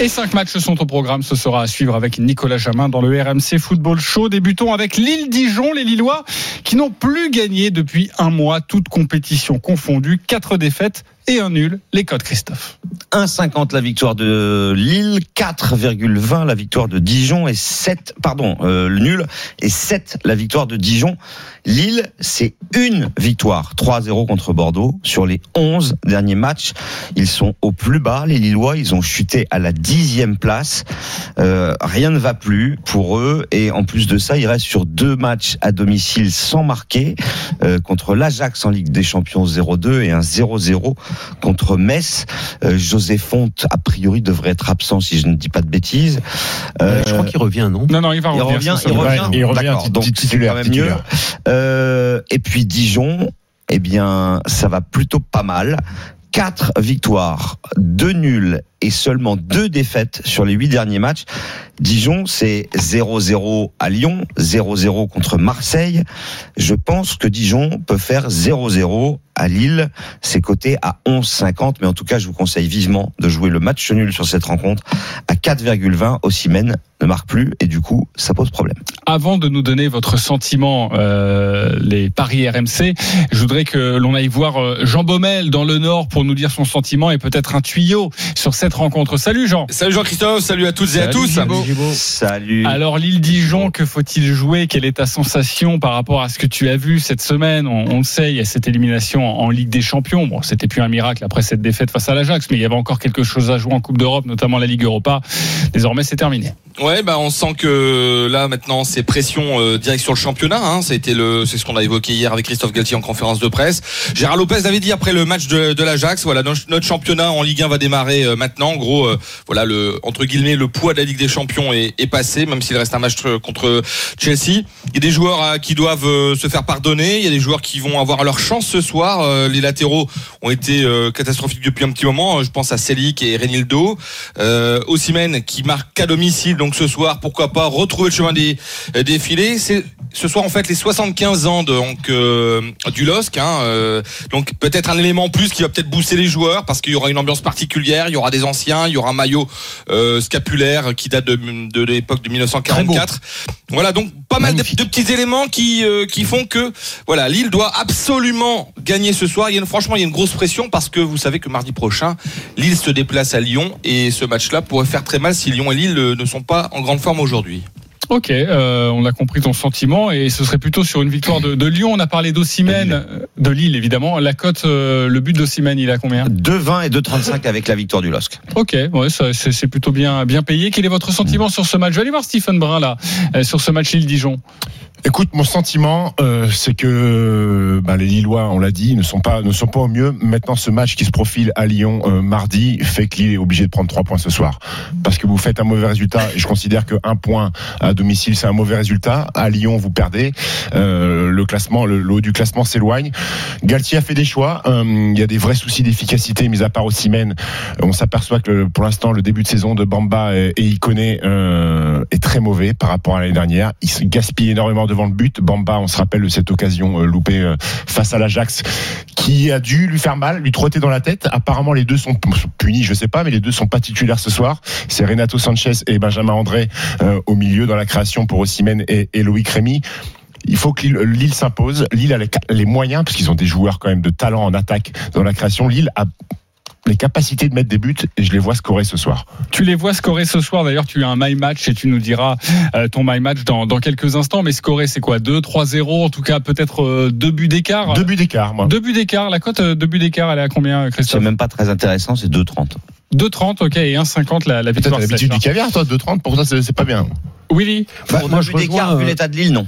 Speaker 1: Et cinq matchs sont au programme. Ce sera à suivre avec Nicolas Jamin dans le RMC Football Show. Débutons avec Lille Dijon, les Lillois qui n'ont plus gagné depuis un mois, toutes compétitions confondues. Quatre défaites et un nul. Les codes, Christophe.
Speaker 5: 1,50 la victoire de Lille, 4,20 la victoire de Dijon et 7, pardon, euh, le nul et 7 la victoire de Dijon. Lille, c'est une victoire, 3-0 contre Bordeaux sur les 11 derniers matchs. Ils sont au plus bas, les Lillois, ils ont chuté à la dixième place. Euh, rien ne va plus pour eux et en plus de ça, ils restent sur deux matchs à domicile sans marquer euh, contre l'Ajax en Ligue des Champions 0-2 et un 0-0 contre Metz. Euh, José Fonte, a priori, devrait être absent si je ne dis pas de bêtises. Euh,
Speaker 4: je crois qu'il revient, non?
Speaker 1: Non, non, il va
Speaker 5: il
Speaker 1: revenir.
Speaker 5: revient, il revient.
Speaker 3: Ouais, il revient,
Speaker 5: D'accord, donc c'est quand même
Speaker 3: titulaire.
Speaker 5: mieux. Euh, et puis Dijon, eh bien, ça va plutôt pas mal. Quatre victoires, deux nuls et seulement deux défaites sur les huit derniers matchs. Dijon, c'est 0-0 à Lyon, 0-0 contre Marseille. Je pense que Dijon peut faire 0-0 à Lille. C'est coté à 11,50. Mais en tout cas, je vous conseille vivement de jouer le match nul sur cette rencontre à 4,20. Ossimène ne marque plus et du coup, ça pose problème.
Speaker 1: Avant de nous donner votre sentiment, euh, les paris RMC, je voudrais que l'on aille voir euh, Jean Baumel dans le Nord pour nous dire son sentiment et peut-être un tuyau sur cette cette rencontre. Salut Jean.
Speaker 12: Salut Jean-Christophe, salut à toutes et à tous.
Speaker 5: Salut.
Speaker 1: Alors Lille Dijon, que faut-il jouer? Quelle est ta sensation par rapport à ce que tu as vu cette semaine? On, on le sait, il y a cette élimination en, en Ligue des Champions. Bon, c'était plus un miracle après cette défaite face à l'Ajax, mais il y avait encore quelque chose à jouer en Coupe d'Europe, notamment la Ligue Europa. Désormais, c'est terminé.
Speaker 12: Ouais, bah on sent que là maintenant c'est pression euh, direct sur le championnat. Hein. C'était le, c'est ce qu'on a évoqué hier avec Christophe Galtier en conférence de presse. Gérard Lopez avait dit après le match de, de l'Ajax, voilà notre, championnat en Ligue 1 va démarrer euh, maintenant. En gros, euh, voilà le entre guillemets le poids de la Ligue des Champions est, est passé, même s'il reste un match euh, contre Chelsea. Il y a des joueurs euh, qui doivent euh, se faire pardonner. Il y a des joueurs qui vont avoir leur chance ce soir. Les latéraux ont été catastrophiques depuis un petit moment. Je pense à Selic et Renildo. Euh, Osimhen qui marque à domicile donc ce soir. Pourquoi pas retrouver le chemin des des filets. C'est ce soir en fait les 75 ans de, donc euh, du LOSC. Hein, euh, donc peut-être un élément en plus qui va peut-être booster les joueurs parce qu'il y aura une ambiance particulière. Il y aura des anciens. Il y aura un maillot euh, scapulaire qui date de, de l'époque de 1944. Voilà donc pas mal de, de petits éléments qui qui font que voilà Lille doit absolument gagner ce soir. Il y a une, franchement il y a une grosse pression parce que vous savez que mardi prochain Lille se déplace à Lyon et ce match-là pourrait faire très mal si Lyon et Lille ne sont pas en grande forme aujourd'hui.
Speaker 1: Ok, euh, on a compris ton sentiment et ce serait plutôt sur une victoire de, de Lyon. On a parlé d'Ossimène, de Lille évidemment. La cote, euh, le but d'Ossimène, il a combien
Speaker 5: 2,20 et 2,35 avec la victoire du LOSC.
Speaker 1: Ok, ouais, c'est c'est plutôt bien bien payé. Quel est votre sentiment sur ce match Je vais aller voir Stephen Brun là, euh, sur ce match Lille-Dijon.
Speaker 3: Écoute, mon sentiment, euh, c'est que bah, les Lillois, on l'a dit, ne sont pas ne sont pas au mieux. Maintenant, ce match qui se profile à Lyon euh, mardi fait que Lille est obligé de prendre trois points ce soir, parce que vous faites un mauvais résultat. Et je considère que un point à domicile, c'est un mauvais résultat. À Lyon, vous perdez. Euh, le classement, le, haut du classement s'éloigne. Galtier a fait des choix. Euh, Il y a des vrais soucis d'efficacité, mis à part Osimhen. On s'aperçoit que pour l'instant, le début de saison de Bamba et, et Ikoné euh, est très mauvais par rapport à l'année dernière. Il se gaspille énormément devant le but. Bamba, on se rappelle de cette occasion euh, loupée euh, face à l'Ajax, qui a dû lui faire mal, lui trotter dans la tête. Apparemment, les deux sont punis, je sais pas, mais les deux sont pas titulaires ce soir. C'est Renato Sanchez et Benjamin André euh, au milieu dans la création pour Osimhen et, et Loïc Rémy. Il faut que Lille, s'impose. Lille a les moyens, parce qu'ils ont des joueurs quand même de talent en attaque dans la création. Lille a les capacités de mettre des buts et je les vois scorer ce soir.
Speaker 1: Tu les vois scorer ce soir. D'ailleurs, tu as un my match et tu nous diras euh, ton my match dans, dans quelques instants. Mais scorer, c'est quoi? 2, 3-0 En tout cas, peut-être euh, deux buts d'écart?
Speaker 3: Deux buts d'écart, moi.
Speaker 1: Deux buts d'écart. La cote euh, deux buts d'écart, elle est à combien,
Speaker 5: C'est
Speaker 1: Christophe
Speaker 5: même pas très intéressant, c'est 2,30.
Speaker 1: 2,30, ok, et 1,50 la, la victoire
Speaker 3: t'as l'habitude du caviar, toi, 2,30, pour ça, c'est c'est pas bien.
Speaker 1: hein. Willy
Speaker 4: Bah,
Speaker 5: Pour
Speaker 4: moi,
Speaker 5: deux
Speaker 4: je
Speaker 5: buts d'écart,
Speaker 4: rejoins,
Speaker 5: vu
Speaker 4: euh,
Speaker 5: l'état de Lille, non?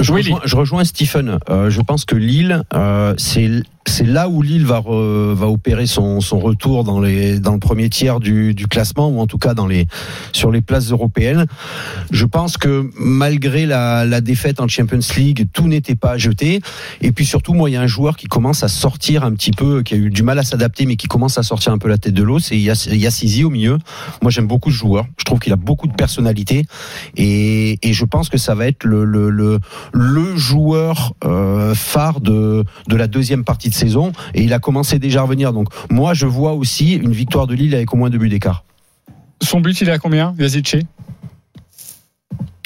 Speaker 4: Je
Speaker 1: Oui,
Speaker 4: rejoins, je rejoins Stephen. Euh, je pense que Lille, euh, c'est c'est là où Lille va va opérer son, son retour dans les dans le premier tiers du, du classement ou en tout cas dans les sur les places européennes. Je pense que malgré la, la défaite en Champions League, tout n'était pas jeté. Et puis surtout, moi, il y a un joueur qui commence à sortir un petit peu, qui a eu du mal à s'adapter, mais qui commence à sortir un peu la tête de l'eau. C'est Yass- Yassizi au milieu. Moi, j'aime beaucoup ce joueur. Je trouve qu'il a beaucoup de personnalité et, et je pense que ça va être le le, le, le joueur euh, phare de de la deuxième partie saison. Et il a commencé déjà à revenir. Donc moi, je vois aussi une victoire de Lille avec au moins deux buts d'écart.
Speaker 1: Son but, il est à combien, Yazice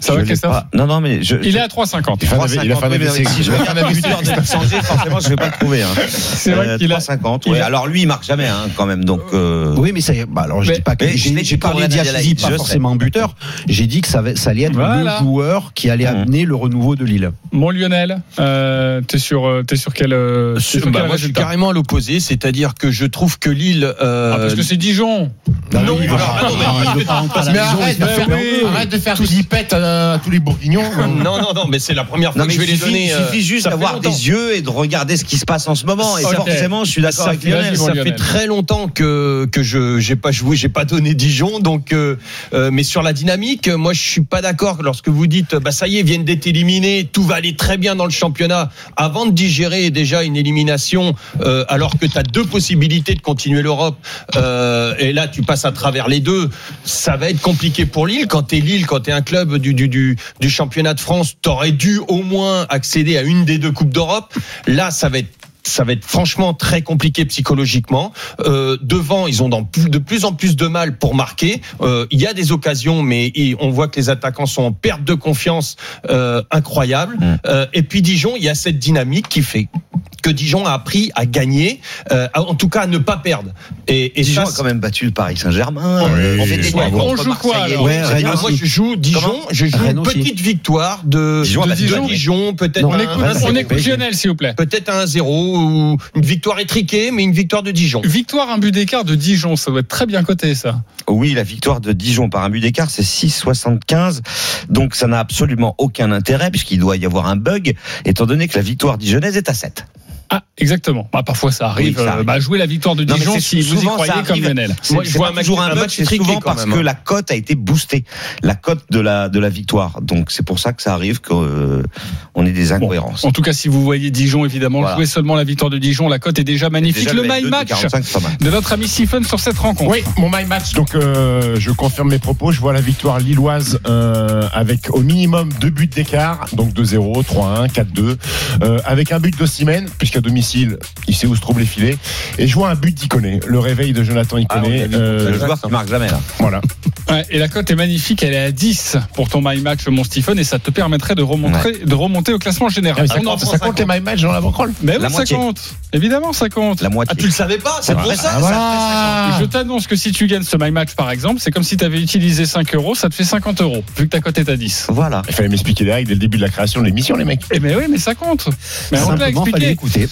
Speaker 1: Ça
Speaker 5: Je
Speaker 1: va, Christophe
Speaker 5: pas. Non, non, mais je.
Speaker 1: Il
Speaker 5: je-
Speaker 1: est à 3,50.
Speaker 3: Il un- il a fait un
Speaker 5: 3,50, mais
Speaker 3: AVC.
Speaker 5: Si je regarde la buteur de changer, forcément, je vais pas le trouver. Hein.
Speaker 1: C'est vrai
Speaker 5: Euh,
Speaker 1: qu'il a.
Speaker 5: 3,50.
Speaker 1: il
Speaker 5: ouais.
Speaker 1: a-
Speaker 5: Alors lui, il marque jamais, hein, quand même. Donc. euh,
Speaker 4: Oui, mais ça. y est, Bah alors, je
Speaker 1: Mais-
Speaker 4: dis pas que j'ai parlé
Speaker 5: Adelaide,
Speaker 4: pas forcément buteur. J'ai dit que ça, va- ça allait être
Speaker 1: Voilà.
Speaker 4: le joueur qui allait
Speaker 5: Mmh.
Speaker 4: amener le renouveau de Lille.
Speaker 1: Mon Lionel, euh, t'es sur, euh, t'es sur quel, euh, sur
Speaker 8: Bah,
Speaker 1: quel
Speaker 8: moi, je suis carrément à l'opposé, c'est-à-dire que je trouve que Lille. euh,
Speaker 1: Ah, parce que c'est Dijon.
Speaker 8: non,
Speaker 4: à la
Speaker 3: Mais arrête de faire,
Speaker 4: perdre.
Speaker 3: De faire tous à les bourguignons.
Speaker 8: non, non, non, mais c'est la première fois
Speaker 5: Non,
Speaker 8: que je vais les
Speaker 5: suffit,
Speaker 8: donner.
Speaker 5: il
Speaker 8: euh,
Speaker 5: suffit juste
Speaker 8: ça fait
Speaker 5: d'avoir des yeux et de regarder ce qui se passe en ce moment. Et forcément, je suis d'accord
Speaker 1: Ça
Speaker 5: avec
Speaker 1: fait-
Speaker 5: Lionel.
Speaker 8: ça
Speaker 1: Lionel.
Speaker 8: fait très longtemps que que je j'ai pas joué, j'ai pas donné Dijon, donc euh, euh, mais sur la dynamique, moi je suis pas d'accord lorsque vous dites bah ça y est, viennent d'être éliminés, tout va aller très bien dans le championnat avant de digérer déjà une élimination euh, alors que tu as deux possibilités de continuer l'Europe euh, et là tu passes à travers les deux, ça va être compliqué pour Lille quand tu es Lille, quand tu es un club du du du, championnat de France, t'aurais dû au moins accéder à une des deux coupes d'Europe. Là, ça va être ça va être franchement très compliqué psychologiquement. Euh, devant, ils ont dans plus- de plus en plus de mal pour marquer. Euh, il y a des occasions, mais on voit que les attaquants sont en perte de confiance euh, incroyable. Euh, et puis Dijon, il y a cette dynamique qui fait que Dijon a appris à gagner, euh, en tout cas à ne pas perdre. Et, et
Speaker 5: Dijon
Speaker 8: ça,
Speaker 5: a quand même battu le Paris Saint-Germain.
Speaker 3: Oui,
Speaker 5: on fait des contre
Speaker 1: On joue quoi, alors.
Speaker 4: Ouais.
Speaker 8: Ah, moi, je joue Dijon.
Speaker 5: Comment
Speaker 8: je joue
Speaker 4: Rennes
Speaker 8: une
Speaker 4: aussi.
Speaker 8: petite victoire de,
Speaker 5: Dijon
Speaker 8: Dijon,
Speaker 5: Dijon.
Speaker 8: peut-être
Speaker 1: On on écoute Lionel, s'il vous plaît.
Speaker 8: peut-être un 0 ou une victoire étriquée, mais une victoire de Dijon.
Speaker 1: Victoire, un but d'écart de Dijon, ça doit être très bien coté, ça.
Speaker 5: Oui, la victoire de Dijon par un but d'écart, c'est 6,75. Donc ça n'a absolument aucun intérêt puisqu'il doit y avoir un bug, étant donné que la victoire dijonnaise est à 7.
Speaker 1: Ah, exactement. Bah, parfois, ça arrive.
Speaker 5: Oui, ça
Speaker 1: euh,
Speaker 5: arrive.
Speaker 1: bah, jouer la victoire de Dijon
Speaker 5: c'est
Speaker 1: si vous y croyez comme. Lionel.
Speaker 5: C'est
Speaker 8: Moi, je vois un match-
Speaker 5: toujours un
Speaker 8: match
Speaker 5: c'est souvent
Speaker 8: quand
Speaker 5: parce
Speaker 8: même,
Speaker 5: que
Speaker 8: hein.
Speaker 5: la cote a été boostée, la cote de la de la victoire. Donc c'est pour ça que ça arrive qu'on ait des
Speaker 1: Bon,
Speaker 5: incohérences.
Speaker 1: en tout cas, si vous voyez Dijon, évidemment,
Speaker 5: Voilà.
Speaker 1: jouez seulement la victoire de Dijon. La cote est déjà magnifique.
Speaker 5: Déjà,
Speaker 1: le
Speaker 5: le
Speaker 1: my
Speaker 5: L2 de
Speaker 1: match
Speaker 5: 45, c'est pas mal.
Speaker 1: de notre ami Stephen sur cette rencontre.
Speaker 3: Oui, mon my match. Donc, euh, je confirme mes propos. Je vois la victoire lilloise euh, avec au minimum deux buts d'écart, donc 2-0, 3-1, 4-2, euh, avec un but d'Ossimène, puisqu'à domicile, il sait où se trouvent les filets. Et je vois un but d'Iconé, le réveil de Jonathan
Speaker 5: Ah, on
Speaker 3: Iconé.
Speaker 5: a vu
Speaker 3: euh,
Speaker 5: le joueur qui marque jamais là.
Speaker 3: voilà.
Speaker 1: Ouais, et la cote est magnifique. Elle est à 10 pour ton my match, mon Stephen, et ça te permettrait de remonter, de remonter au classement
Speaker 3: Ah,
Speaker 1: général.
Speaker 3: mais ça, compte,
Speaker 1: prend
Speaker 3: ça compte les my match dans l'avant-crawl
Speaker 1: Mais
Speaker 5: La
Speaker 1: oui, ça
Speaker 5: moitié.
Speaker 1: compte. Évidemment, ça compte.
Speaker 5: La moitié.
Speaker 8: Ah, tu le savais pas C'est pour
Speaker 5: vrai.
Speaker 8: ça
Speaker 3: Ah, voilà.
Speaker 1: Je t'annonce que si tu gagnes ce My Match, par exemple, c'est comme si tu avais utilisé 5 euros, ça te fait 50 euros, vu que ta cote est à 10.
Speaker 5: Voilà.
Speaker 3: Il fallait m'expliquer les règles dès le début de la création de l'émission, les mecs.
Speaker 1: Eh mais oui, mais ça compte. Mais on te l'a
Speaker 4: Simplement, fallait
Speaker 1: expliqué.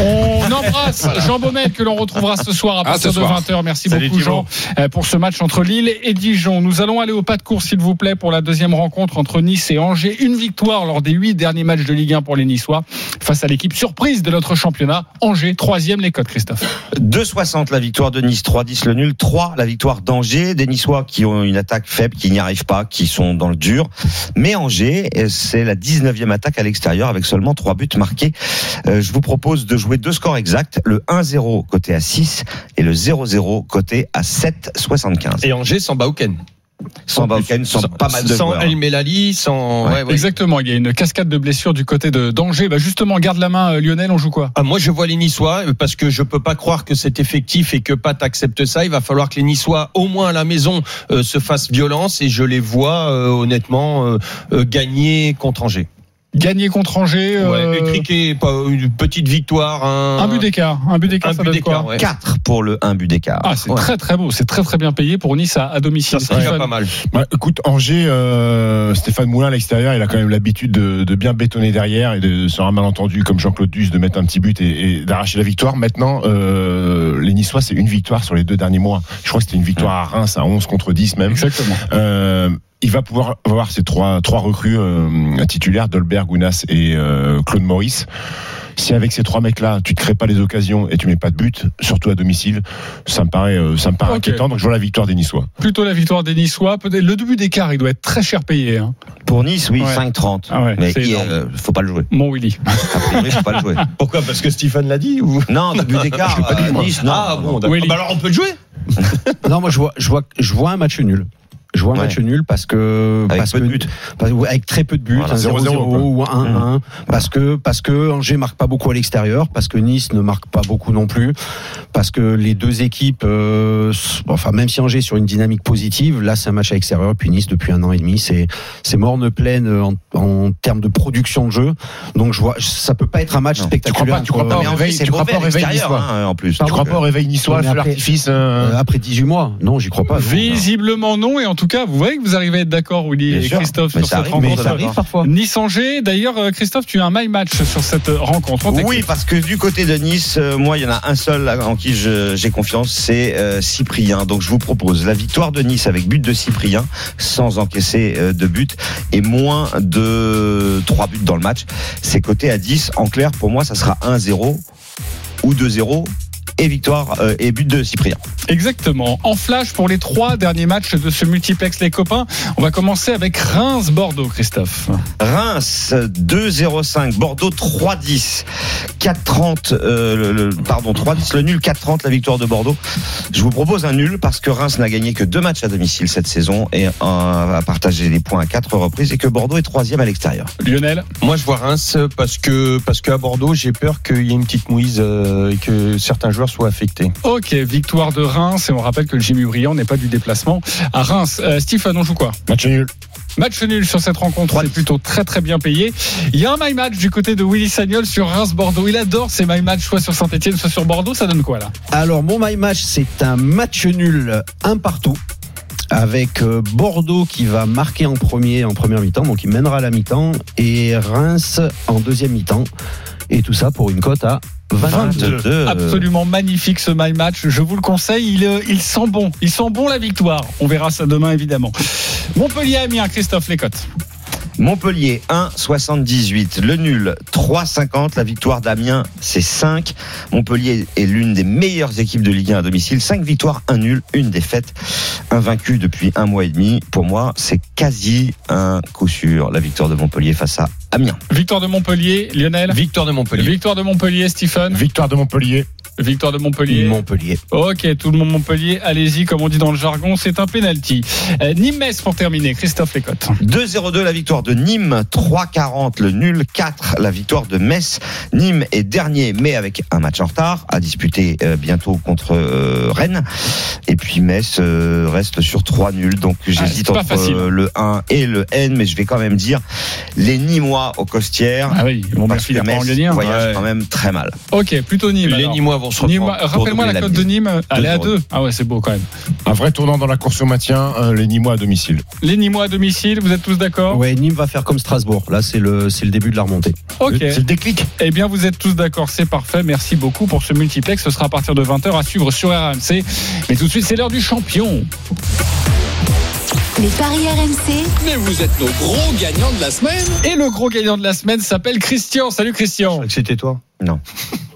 Speaker 1: On embrasse Jean Baumel que l'on retrouvera ce soir à
Speaker 12: Ah,
Speaker 1: partir de
Speaker 12: soir.
Speaker 1: 20h. Merci
Speaker 3: Salut,
Speaker 1: beaucoup. Jean euh, pour ce match entre Lille et Dijon. Nous allons aller au pas de course s'il vous plaît pour la deuxième rencontre entre Nice et Angers. Une victoire lors des huit derniers matchs de Ligue 1 pour les Niçois face à l'équipe surprise de notre championnat. Angers, troisième les codes Christophe.
Speaker 5: 2,60 la victoire de Nice, 3,10 le nul, 3 la victoire d'Angers, des Niçois qui ont une attaque faible, qui n'y arrivent pas, qui sont dans le dur. Mais Angers, euh, c'est la 19e attaque à l'extérieur avec seulement 3 buts marqués. Euh, je vous propose de jouer deux scores exacts, le 1-0 côté à 6 et le 0-0 côté à 7,75.
Speaker 8: Et Angers sans Bauken.
Speaker 5: Sans Bauken, sans pas mal de
Speaker 8: Sans
Speaker 5: joueurs.
Speaker 8: El Melali, sans. Ouais, ouais.
Speaker 1: Exactement, il y a une cascade de blessures du côté de d'Angers. Bah justement, garde la main euh, Lionel, on joue quoi?
Speaker 8: Ah, moi, je vois les Niçois euh, parce que je peux pas croire que c'est effectif et que Pat accepte ça. Il va falloir que les Niçois, au moins à la maison, euh, se fassent violence et je les vois euh, honnêtement euh, euh, gagner contre Angers.
Speaker 1: Gagner contre Angers, euh,
Speaker 8: Ouais, une petite victoire, un,
Speaker 1: un but d'écart. Un but d'écart,
Speaker 8: un
Speaker 1: ça
Speaker 8: but
Speaker 1: donne quoi
Speaker 8: d'écart, ouais.
Speaker 5: 4 pour le 1 but d'écart.
Speaker 1: Ah, c'est
Speaker 5: Ouais.
Speaker 1: très très beau, c'est très très bien payé pour Nice à, à domicile.
Speaker 8: Ça
Speaker 1: Stéphane.
Speaker 8: pas mal.
Speaker 3: Bah, écoute, Angers, euh, Stéphane Moulin à l'extérieur, il a quand même l'habitude de, de bien bétonner derrière et de, sur un malentendu comme Jean-Claude Duss, de mettre un petit but et, et d'arracher la victoire. Maintenant, euh, les Niçois, c'est une victoire sur les deux derniers mois. Je crois que c'était une victoire à Reims, à 11 contre 10 même.
Speaker 1: Exactement.
Speaker 3: Il va pouvoir avoir ces trois, trois recrues euh, titulaires, Dolberg, Gounas et euh, Claude Maurice. Si avec ces trois mecs-là, tu ne crées pas les occasions et tu mets pas de but, surtout à domicile, ça me paraît, euh, ça me paraît inquiétant. Donc je vois la victoire des Niçois.
Speaker 1: Plutôt la victoire des Niçois. Peut-être le début d'écart, il doit être très cher payé. Hein.
Speaker 5: Pour Nice, oui,
Speaker 1: Ouais.
Speaker 5: 5,30.
Speaker 1: Ah ouais,
Speaker 5: Mais
Speaker 1: c'est
Speaker 5: il, euh, faut pas le jouer.
Speaker 1: Mon Willy.
Speaker 5: A priori, faut pas le jouer.
Speaker 8: Pourquoi Parce que Stephen l'a dit ou?
Speaker 5: Non, de but d'écart. Euh. Nice, non.
Speaker 8: Ah bon, d'accord.
Speaker 1: Willy.
Speaker 8: Bah alors on peut le jouer?
Speaker 4: Non, moi je vois, je vois, je vois un match nul. Je vois un
Speaker 5: Ouais.
Speaker 4: match nul parce que
Speaker 5: Avec
Speaker 4: parce
Speaker 5: peu de
Speaker 4: que
Speaker 5: buts.
Speaker 4: parce- ouais, avec très peu de buts,
Speaker 5: Voilà,
Speaker 4: un 0-0
Speaker 3: 0-0, quoi.
Speaker 4: ou un 1-1 parce que parce que Angers marque pas beaucoup à l'extérieur, parce que Nice ne marque pas beaucoup non plus, parce que les deux équipes, euh, enfin même si Angers est sur une dynamique positive, là c'est un match à l'extérieur, puis Nice depuis un an et demi, c'est c'est morne pleine en, en termes de production de jeu, donc je vois ça peut pas être un match
Speaker 5: Non.
Speaker 3: Tu crois
Speaker 4: spectaculaire.
Speaker 3: pas, tu crois pas
Speaker 5: Mais
Speaker 3: au
Speaker 5: en
Speaker 3: réveil,
Speaker 5: vrai, c'est
Speaker 3: tu crois pas au
Speaker 5: à
Speaker 3: réveil niçois.
Speaker 5: hein, en plus.
Speaker 3: Tu crois pas au réveil niçois, d'artifice euh,
Speaker 4: Euh, après 18 mois, non, j'y crois pas. non.
Speaker 1: Visiblement non. Et en tout cas, vous voyez que vous arrivez à être d'accord, Willy
Speaker 5: Bien
Speaker 1: et
Speaker 5: sûr.
Speaker 1: Christophe, sur cette
Speaker 5: arrive,
Speaker 1: rencontre.
Speaker 5: ça arrive
Speaker 4: parfois.
Speaker 1: Nice-Angers. D'ailleurs, euh, Christophe, tu as un my match sur cette euh, rencontre.
Speaker 5: Oui, parce que du côté de Nice, euh, moi, il y en a un seul en qui j'ai confiance, c'est euh, Cyprien. Donc, je vous propose la victoire de Nice avec but de Cyprien, sans encaisser euh, de but, et moins de 3 buts dans le match. C'est coté à 10. En clair, pour moi, ça sera 1-0 ou 2-0 et victoire euh, et but de Cyprien.
Speaker 1: Exactement. En flash pour les trois derniers matchs de ce multiplex, les copains. On va commencer avec Reims-Bordeaux, Christophe.
Speaker 5: Reims 2-0-5, Bordeaux 3-10, 4-30, euh, le, le- pardon 3-10 le nul, 4-30 la victoire de Bordeaux. Je vous propose un nul parce que Reims n'a gagné que deux matchs à domicile cette saison et a partagé les points à quatre reprises et que Bordeaux est troisième à l'extérieur.
Speaker 1: Lionel
Speaker 8: Moi, je vois Reims parce que parce qu'à Bordeaux, j'ai peur qu'il y ait une petite mouise euh, et que certains joueurs soient affectés.
Speaker 1: Ok, victoire de Reims. Et on rappelle que le Jimmy Briand n'est pas du déplacement à Reims. Euh, Stephen, on joue quoi?
Speaker 3: Match nul.
Speaker 1: Match nul sur cette rencontre, c'est plutôt très très bien payé. Il y a un my match du côté de Willy Sagnol sur Reims-Bordeaux. Il adore ces my match, soit sur Saint-Etienne, soit sur Bordeaux. Ça donne quoi là?
Speaker 4: Alors, mon my match, c'est un match nul, un partout. Avec euh, Bordeaux qui va marquer en premier, en première mi-temps, donc il mènera à la mi-temps, et Reims en deuxième mi-temps. Et tout ça pour une cote à 22.
Speaker 1: Absolument magnifique ce my match. Je vous le conseille. Il, euh, il sent bon. Il sent bon la victoire. On verra ça demain évidemment. Montpellier Amiens, Christophe Lécotte.
Speaker 5: Montpellier 1,78. Le nul 3,50. La victoire d'Amiens, c'est 5. Montpellier est l'une des meilleures équipes de Ligue 1 à domicile. 5 victoires, 1 nul, une défaite. Invaincu depuis un mois et demi. Pour moi, c'est quasi un coup sûr. La victoire de Montpellier face à Amiens.
Speaker 1: Victoire de Montpellier, Lionel.
Speaker 8: Victoire de Montpellier.
Speaker 1: Victoire de Montpellier, Stephen.
Speaker 3: Victoire de Montpellier.
Speaker 1: Victoire de Montpellier.
Speaker 4: Montpellier.
Speaker 1: Ok, tout le monde Montpellier. Allez-y, comme on dit dans le jargon, c'est un penalty. Euh, Nîmes pour terminer. Christophe Lécotte.
Speaker 5: 2-0-2 la victoire de Nîmes, 3-40 le nul, 4 la victoire de Metz. Nîmes est dernier, mais avec un match en retard à disputer euh, bientôt contre euh, Rennes. Et puis Metz euh, reste sur 3 nuls, donc j'hésite
Speaker 1: c'est pas
Speaker 5: entre euh, le 1 et le N, mais je vais quand même dire les Nîmois au Costières.
Speaker 1: Ah oui, bien
Speaker 5: parce que Metz
Speaker 1: un.
Speaker 5: voyage
Speaker 8: Ouais.
Speaker 5: quand même très mal.
Speaker 1: Ok, plutôt Nîmes.
Speaker 8: Les
Speaker 1: alors.
Speaker 8: Nîmois vont se reprendre.
Speaker 1: Nîmes, Rappelle-moi la
Speaker 5: la
Speaker 1: cote de. Nîmes. Elle est à
Speaker 5: 2-0.
Speaker 1: 2. Ah ouais, c'est beau quand même.
Speaker 3: Un vrai tournant dans la course au maintien, euh, les Nîmois à domicile.
Speaker 1: Les Nîmois à domicile, vous êtes tous d'accord?
Speaker 4: Ouais, Nîmes va faire comme Strasbourg. Là, c'est le, c'est le début de la remontée.
Speaker 1: Ok.
Speaker 3: C'est le déclic.
Speaker 1: Eh bien, vous êtes tous d'accord, c'est parfait. Merci beaucoup pour ce multiplex. Ce sera à partir de 20h à suivre sur RMC. Mais tout de suite, c'est l'heure du champion.
Speaker 2: Les paris RMC,
Speaker 6: Mais vous êtes nos gros gagnants de la semaine.
Speaker 1: Et le gros gagnant de la semaine s'appelle Christian. Salut Christian.
Speaker 4: C'était toi
Speaker 5: Non.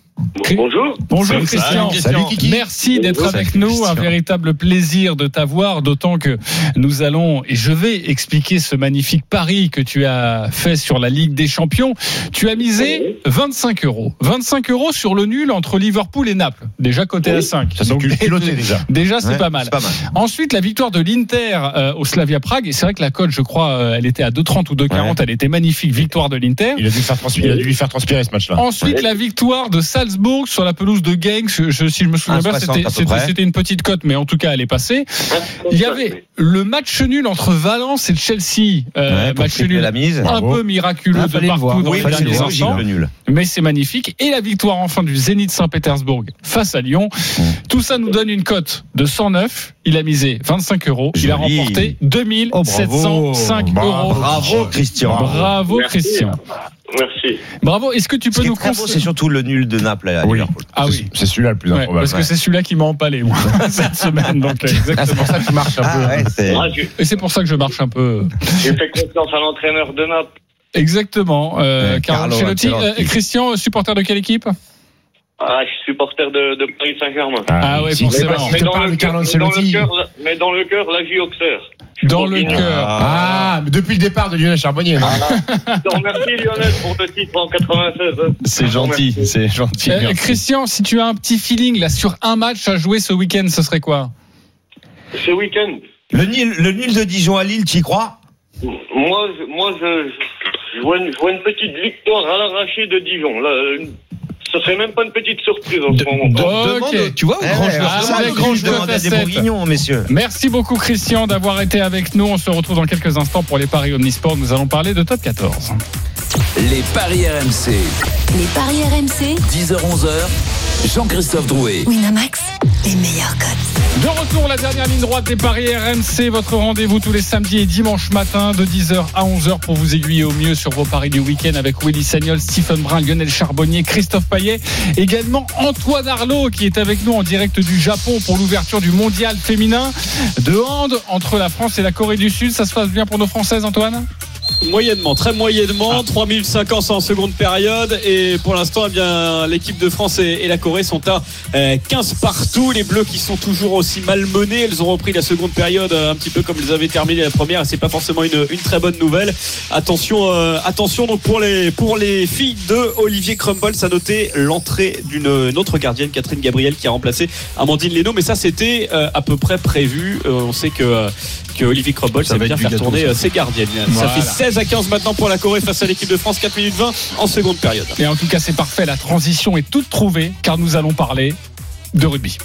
Speaker 7: Bonjour.
Speaker 1: Bonjour Christian.
Speaker 8: Christian. Salut,
Speaker 3: Kiki.
Speaker 1: Merci d'être
Speaker 5: Salut,
Speaker 1: avec nous. Un véritable plaisir de t'avoir, d'autant que nous allons, et je vais expliquer ce magnifique pari que tu as fait sur la Ligue des Champions. Tu as misé 25 euros. 25 euros sur le nul entre Liverpool et Naples. Déjà coté à 5.
Speaker 3: Ça
Speaker 1: Donc,
Speaker 3: déjà.
Speaker 1: Déjà, c'est
Speaker 5: Ouais,
Speaker 1: pas mal.
Speaker 5: C'est pas mal.
Speaker 1: Ensuite, la victoire de l'Inter euh, au Slavia Prague. Et c'est vrai que la cote, je crois, euh, elle était à 2,30 ou 2,40.
Speaker 5: Ouais.
Speaker 1: Elle était magnifique. Victoire de l'Inter.
Speaker 3: Il a dû, faire transpirer, il a dû lui faire transpirer ce match-là.
Speaker 1: Ensuite, la victoire de Salzbourg sur la pelouse de Genk. Je, si je me souviens bien,
Speaker 5: 1,60
Speaker 1: c'était- une petite cote, mais en tout cas, elle est passée. Il y avait le match nul entre Valence et Chelsea. Euh,
Speaker 5: Ouais,
Speaker 1: match nul
Speaker 5: la mise.
Speaker 1: un
Speaker 3: Bravo.
Speaker 1: peu miraculeux
Speaker 4: Ah,
Speaker 1: de partout dans
Speaker 5: Oui,
Speaker 1: les derniers instants. Mais c'est magnifique. Et la victoire enfin du Zénith Saint-Pétersbourg face à Lyon.
Speaker 5: Mmh.
Speaker 1: Tout ça nous donne une cote de 109. Il a misé 25 euros. Il a remporté
Speaker 4: Oh,
Speaker 1: 2705
Speaker 3: bravo.
Speaker 1: euros.
Speaker 5: Bravo Christian.
Speaker 1: Bravo
Speaker 7: Merci.
Speaker 1: Christian.
Speaker 7: Merci.
Speaker 1: Bravo. Est-ce que tu
Speaker 5: Ce
Speaker 1: peux
Speaker 5: qui est
Speaker 1: nous
Speaker 5: très beau,
Speaker 1: conseiller
Speaker 5: c'est surtout le nul de Naples à
Speaker 3: Oui.
Speaker 5: Liverpool.
Speaker 1: Ah oui.
Speaker 3: C'est celui-là le plus
Speaker 1: Ouais,
Speaker 3: improbable.
Speaker 1: parce que c'est celui-là qui m'a empalé moi, cette semaine. Donc, euh,
Speaker 3: Ah, c'est
Speaker 1: exactement.
Speaker 3: pour ça un peu.
Speaker 5: Ah ouais, c'est.
Speaker 7: Ah, j'ai
Speaker 1: Et c'est pour ça que je marche un peu.
Speaker 7: j'ai fait confiance à l'entraîneur de Naples.
Speaker 1: Exactement. Euh,
Speaker 5: Ouais,
Speaker 1: Carlo
Speaker 5: Carlo
Speaker 1: Ancelotti.
Speaker 5: Ancelotti.
Speaker 1: Euh, Christian, supporter de quelle équipe?
Speaker 7: Ah, je suis supporter de, de Paris Saint-Germain.
Speaker 1: Ah ouais, forcément.
Speaker 7: Mais dans, le cœur, mais dans le cœur, mais dans le cœur, la vie Auxerre.
Speaker 1: Dans le cœur.
Speaker 3: Ah, mais depuis le départ de Lionel Charbonnier.
Speaker 7: te remercie Lionel pour le titre en 96.
Speaker 8: C'est gentil, c'est gentil.
Speaker 1: Euh,
Speaker 8: merci.
Speaker 1: Christian, si tu as un petit feeling là sur un match à jouer ce week-end, ce serait quoi?
Speaker 7: Ce week-end,
Speaker 5: Le nul, le nul de Dijon à Lille, tu y crois?
Speaker 7: Moi, je, moi je, je, vois une, je vois une petite victoire à l'arraché de Dijon. Là, une- ce serait même pas une petite surprise en ce moment.
Speaker 8: De-
Speaker 1: Ok.
Speaker 8: demande, tu vois,
Speaker 5: Eh
Speaker 8: grand
Speaker 5: ouais.
Speaker 1: Ah, grand
Speaker 5: bourguignons, messieurs.
Speaker 1: Merci beaucoup Christian d'avoir été avec nous. On se retrouve dans quelques instants pour les paris Omnisport. Nous allons parler de top 14.
Speaker 6: Les paris RMC.
Speaker 2: les paris RMC,
Speaker 6: 10h-11h. Jean-Christophe Drouet.
Speaker 2: Winamax, les meilleurs cotes.
Speaker 1: De retour, la dernière ligne droite des paris RMC, votre rendez-vous tous les samedis et dimanches matin de 10h à 11h pour vous aiguiller au mieux sur vos paris du week-end avec Willy Sagnol, Stephen Brun, Lionel Charbonnier, Christophe Payet, également Antoine Arlot qui est avec nous en direct du Japon pour l'ouverture du mondial féminin de hand entre la France et la Corée du Sud. Ça se passe bien pour nos Françaises, Antoine?
Speaker 11: Moyennement, très moyennement, 3500 en seconde période. Et pour l'instant eh bien l'équipe de France et, la Corée sont à euh, 15 partout, les Bleus qui sont toujours aussi malmenés, elles ont repris la seconde période euh, un petit peu comme elles avaient terminé la première. Et c'est pas forcément une, une très bonne nouvelle. Attention euh, attention donc pour les pour les filles de Olivier Crumble, ça notait l'entrée d'une une autre gardienne Catherine Gabriel qui a remplacé Amandine Leno. Mais ça c'était euh, à peu près prévu, Euh, on sait que euh, que Olivier
Speaker 8: Ça
Speaker 11: sait
Speaker 8: va
Speaker 11: bien faire tourner
Speaker 8: ça.
Speaker 11: euh, ses gardiennes.
Speaker 1: Voilà.
Speaker 11: Ça fait 16 à 15 maintenant pour la Corée face à l'équipe de France, 4 minutes 20 en seconde période.
Speaker 1: Et en tout cas, c'est parfait. La transition est toute trouvée car nous allons parler de rugby.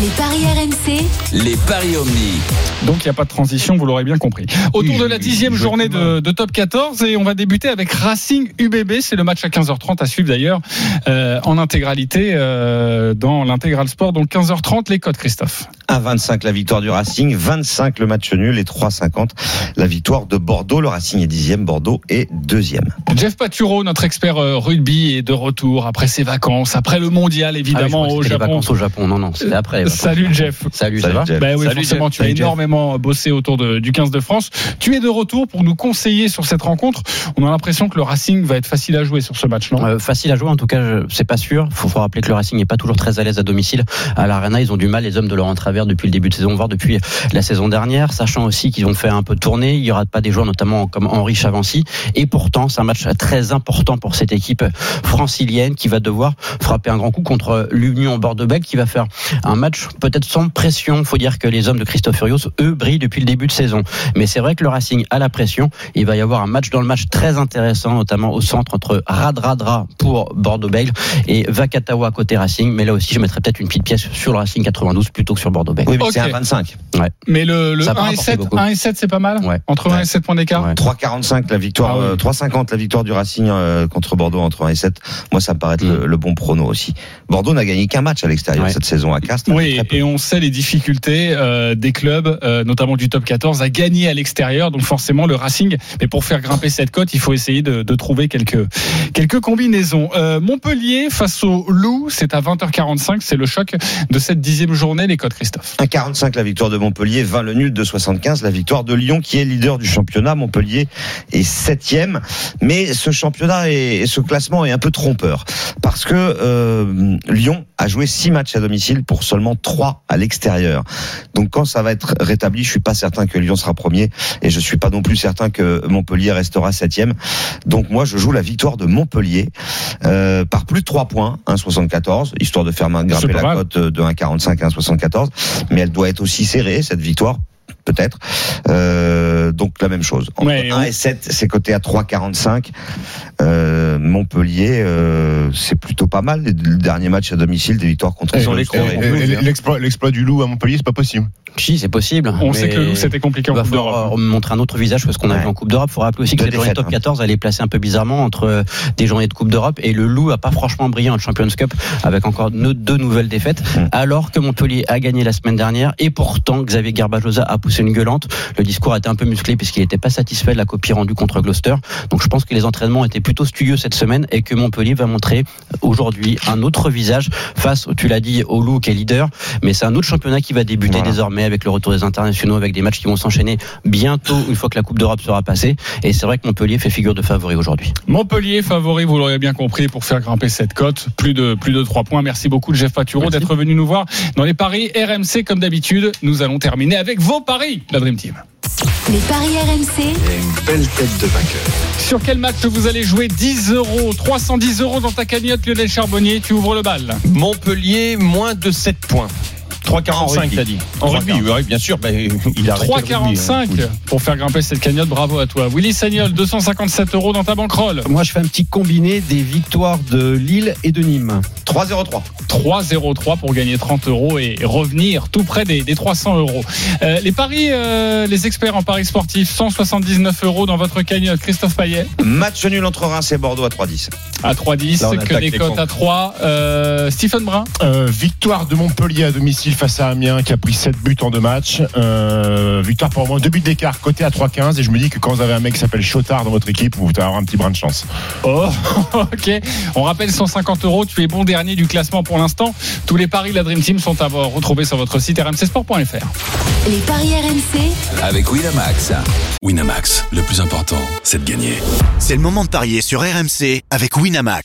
Speaker 2: Les paris RMC,
Speaker 6: Les paris Omni.
Speaker 1: Donc il n'y a pas de transition, vous l'aurez bien compris. Autour de la dixième journée de, de Top 14 et on va débuter avec Racing UBB. C'est le match à 15h30 à suivre d'ailleurs euh, en intégralité euh, dans l'intégral sport. Donc 15h30 les codes Christophe.
Speaker 5: 1,25 la victoire du Racing, 25 le match nul et 3,50 la victoire de Bordeaux. Le Racing est dixième, Bordeaux est deuxième.
Speaker 1: Jeff Paturo, notre expert euh, rugby, est de retour après ses vacances, après le mondial évidemment
Speaker 13: Ah oui,
Speaker 1: au Japon.
Speaker 13: Vacances au Japon. Non, non, c'était après. les vacances.
Speaker 1: Salut Jeff.
Speaker 13: Salut, ça
Speaker 5: Salut,
Speaker 13: va
Speaker 5: Jeff.
Speaker 1: Ben oui,
Speaker 8: Salut,
Speaker 1: forcément,
Speaker 8: Jeff.
Speaker 1: tu as
Speaker 8: Salut, Jeff.
Speaker 1: énormément bossé autour de- du 15 de France. Tu es de retour pour nous conseiller sur cette rencontre. On a l'impression que le Racing va être facile à jouer sur ce match, non?
Speaker 13: Euh, facile à jouer, en tout cas, je- c'est pas sûr. Faut, faut rappeler que le Racing n'est pas toujours très à l'aise à domicile. À l'Arena, ils ont du mal, les hommes de leur travers depuis le début de saison, voire depuis la saison dernière, sachant aussi qu'ils ont fait un peu tourner. Il y aura pas des joueurs, notamment comme Henri Chavancy. Et pourtant, c'est un match très important pour cette équipe francilienne qui va devoir frapper un grand coup contre l'Union Bordeaux-Bègles, qui va faire un match peut-être sans pression. Faut dire que les hommes de Christophe Furios, eux, brillent depuis le début de saison. Mais c'est vrai que le Racing a la pression. Il va y avoir un match dans le match très intéressant, notamment au centre entre Radradra pour Bordeaux-Bègles et Vakatawa côté Racing. Mais là aussi, je mettrais peut-être une petite pièce sur le Racing 92 plutôt que sur Bordeaux-Bègles.
Speaker 5: Oui, mais c'est 1,25.
Speaker 13: Ouais.
Speaker 1: Mais le, le
Speaker 13: Ça va
Speaker 1: 1 et
Speaker 13: rapporter
Speaker 1: 7,
Speaker 13: beaucoup.
Speaker 1: 1 et 7 c'est pas mal
Speaker 13: Ouais.
Speaker 1: Entre 1 et 7 points d'écart
Speaker 13: Ouais.
Speaker 5: 3,45 la victoire,
Speaker 1: Ah oui.
Speaker 5: euh, 3,50 la victoire du Racing euh, contre Bordeaux entre 1 et 7. Moi, ça me paraît être le, le bon prono aussi. Bordeaux n'a gagné qu'un match à l'extérieur
Speaker 13: Ouais.
Speaker 5: cette saison à Castres.
Speaker 1: Oui,
Speaker 5: Très peu.
Speaker 1: et on sait les difficultés euh, des clubs, euh, notamment du top 14, à gagner à l'extérieur. Donc forcément, le Racing, mais pour faire grimper cette cote, il faut essayer de, de trouver quelques, quelques combinaisons. Euh, Montpellier face au Loup, c'est à 20h45, c'est le choc de cette dixième journée, les codes Christophe.
Speaker 5: 1,45 la victoire de Montpellier, 20 le nul de 75 la victoire de Lyon qui est leader du championnat. Montpellier est septième, mais ce championnat et et ce classement est un peu trompeur parce que euh, Lyon a joué six matchs à domicile pour seulement trois à l'extérieur. Donc quand ça va être rétabli, je suis pas certain que Lyon sera premier et je suis pas non plus certain que Montpellier restera septième. Donc moi je joue la victoire de Montpellier euh, par plus de 3 points, 1,74, histoire de faire grimper la cote de 1,45 à 1,74. Mais elle doit être aussi serrée, cette victoire peut-être. Euh, donc la même chose. Entre
Speaker 1: Ouais,
Speaker 5: 1
Speaker 1: on-
Speaker 5: et 7, c'est coté à 3,45. Euh, Montpellier, euh, c'est plutôt pas mal. Le dernier match à domicile, des victoires contre et
Speaker 3: L'exploit du loup à Montpellier, c'est pas possible.
Speaker 13: Si, c'est possible.
Speaker 1: On
Speaker 13: mais
Speaker 1: sait que le Loup, c'était compliqué en Coupe
Speaker 13: falloir
Speaker 1: d'Europe.
Speaker 13: euh, montrer un autre visage que ce qu'on a
Speaker 5: Ouais.
Speaker 13: vu en Coupe d'Europe. Il faut rappeler aussi que cette journée top
Speaker 5: hein.
Speaker 13: 14, elle est placée un peu bizarrement entre des journées de Coupe d'Europe et le Loup a pas franchement brillé en Champions Cup avec encore deux nouvelles défaites,
Speaker 5: Mm.
Speaker 13: alors que Montpellier a gagné la semaine dernière et pourtant Xavier Garbajosa a poussé une gueulante. Le discours a été un peu musclé puisqu'il n'était pas satisfait de la copie rendue contre Gloucester. Donc je pense que les entraînements étaient plutôt studieux cette semaine et que Montpellier va montrer aujourd'hui un autre visage face, tu l'as dit, au Loup qui est leader. Mais c'est un autre championnat qui va débuter
Speaker 5: Voilà.
Speaker 13: désormais avec le retour des internationaux, avec des matchs qui vont s'enchaîner bientôt une fois que la Coupe d'Europe sera passée. Et c'est vrai que Montpellier fait figure de favori aujourd'hui.
Speaker 1: Montpellier favori, vous l'aurez bien compris, pour faire grimper cette cote. Plus de, plus de 3 points. Merci beaucoup, Jeff Paturo, d'être venu nous voir dans les paris RMC. Comme d'habitude, nous allons terminer avec vos paris, la Dream Team.
Speaker 2: Les paris RMC,
Speaker 14: une belle tête de vainqueur.
Speaker 1: Sur quel match vous allez jouer 10 euros, 310 euros dans ta cagnotte, Lionel Charbonnier? Tu ouvres le bal.
Speaker 8: Montpellier, moins de 7 points. 3,45 t'as dit. En rugby, oui, bien sûr. bah, il a arrêté le rugby, hein.
Speaker 1: 3,45 pour faire grimper cette cagnotte. Bravo à toi. Willy Sagnol, 257 euros dans ta banquerolle.
Speaker 13: Moi, je fais un petit combiné des victoires de Lille et de Nîmes.
Speaker 5: 3,03.
Speaker 1: 3,03 pour gagner 30 euros et revenir tout près des, des 300 euros. Euh, les paris, euh, les experts en paris sportifs, 179 euros dans votre cagnotte. Christophe Payet
Speaker 5: Match nul entre Reims et Bordeaux à 3,10.
Speaker 1: à 3,10.
Speaker 8: Là, on
Speaker 1: Que des
Speaker 8: les
Speaker 1: cotes à 3. Euh, Stephen Brun
Speaker 3: Euh, victoire de Montpellier à domicile face à Amiens qui a pris 7 buts en deux matchs. Euh, victoire pour moins 2 buts d'écart, côté à 3,15. Et je me dis que quand vous avez un mec qui s'appelle Chotard dans votre équipe, vous allez avoir un petit brin de chance.
Speaker 1: Oh, ok. On rappelle 150 euros. Tu es bon dernier du classement pour l'instant. Tous les paris de la Dream Team sont à retrouver sur votre site rmcsport.fr.
Speaker 2: les paris RMC,
Speaker 6: Avec Winamax.
Speaker 14: Winamax, le plus important, c'est de gagner.
Speaker 15: C'est le moment de parier sur RMC avec Winamax.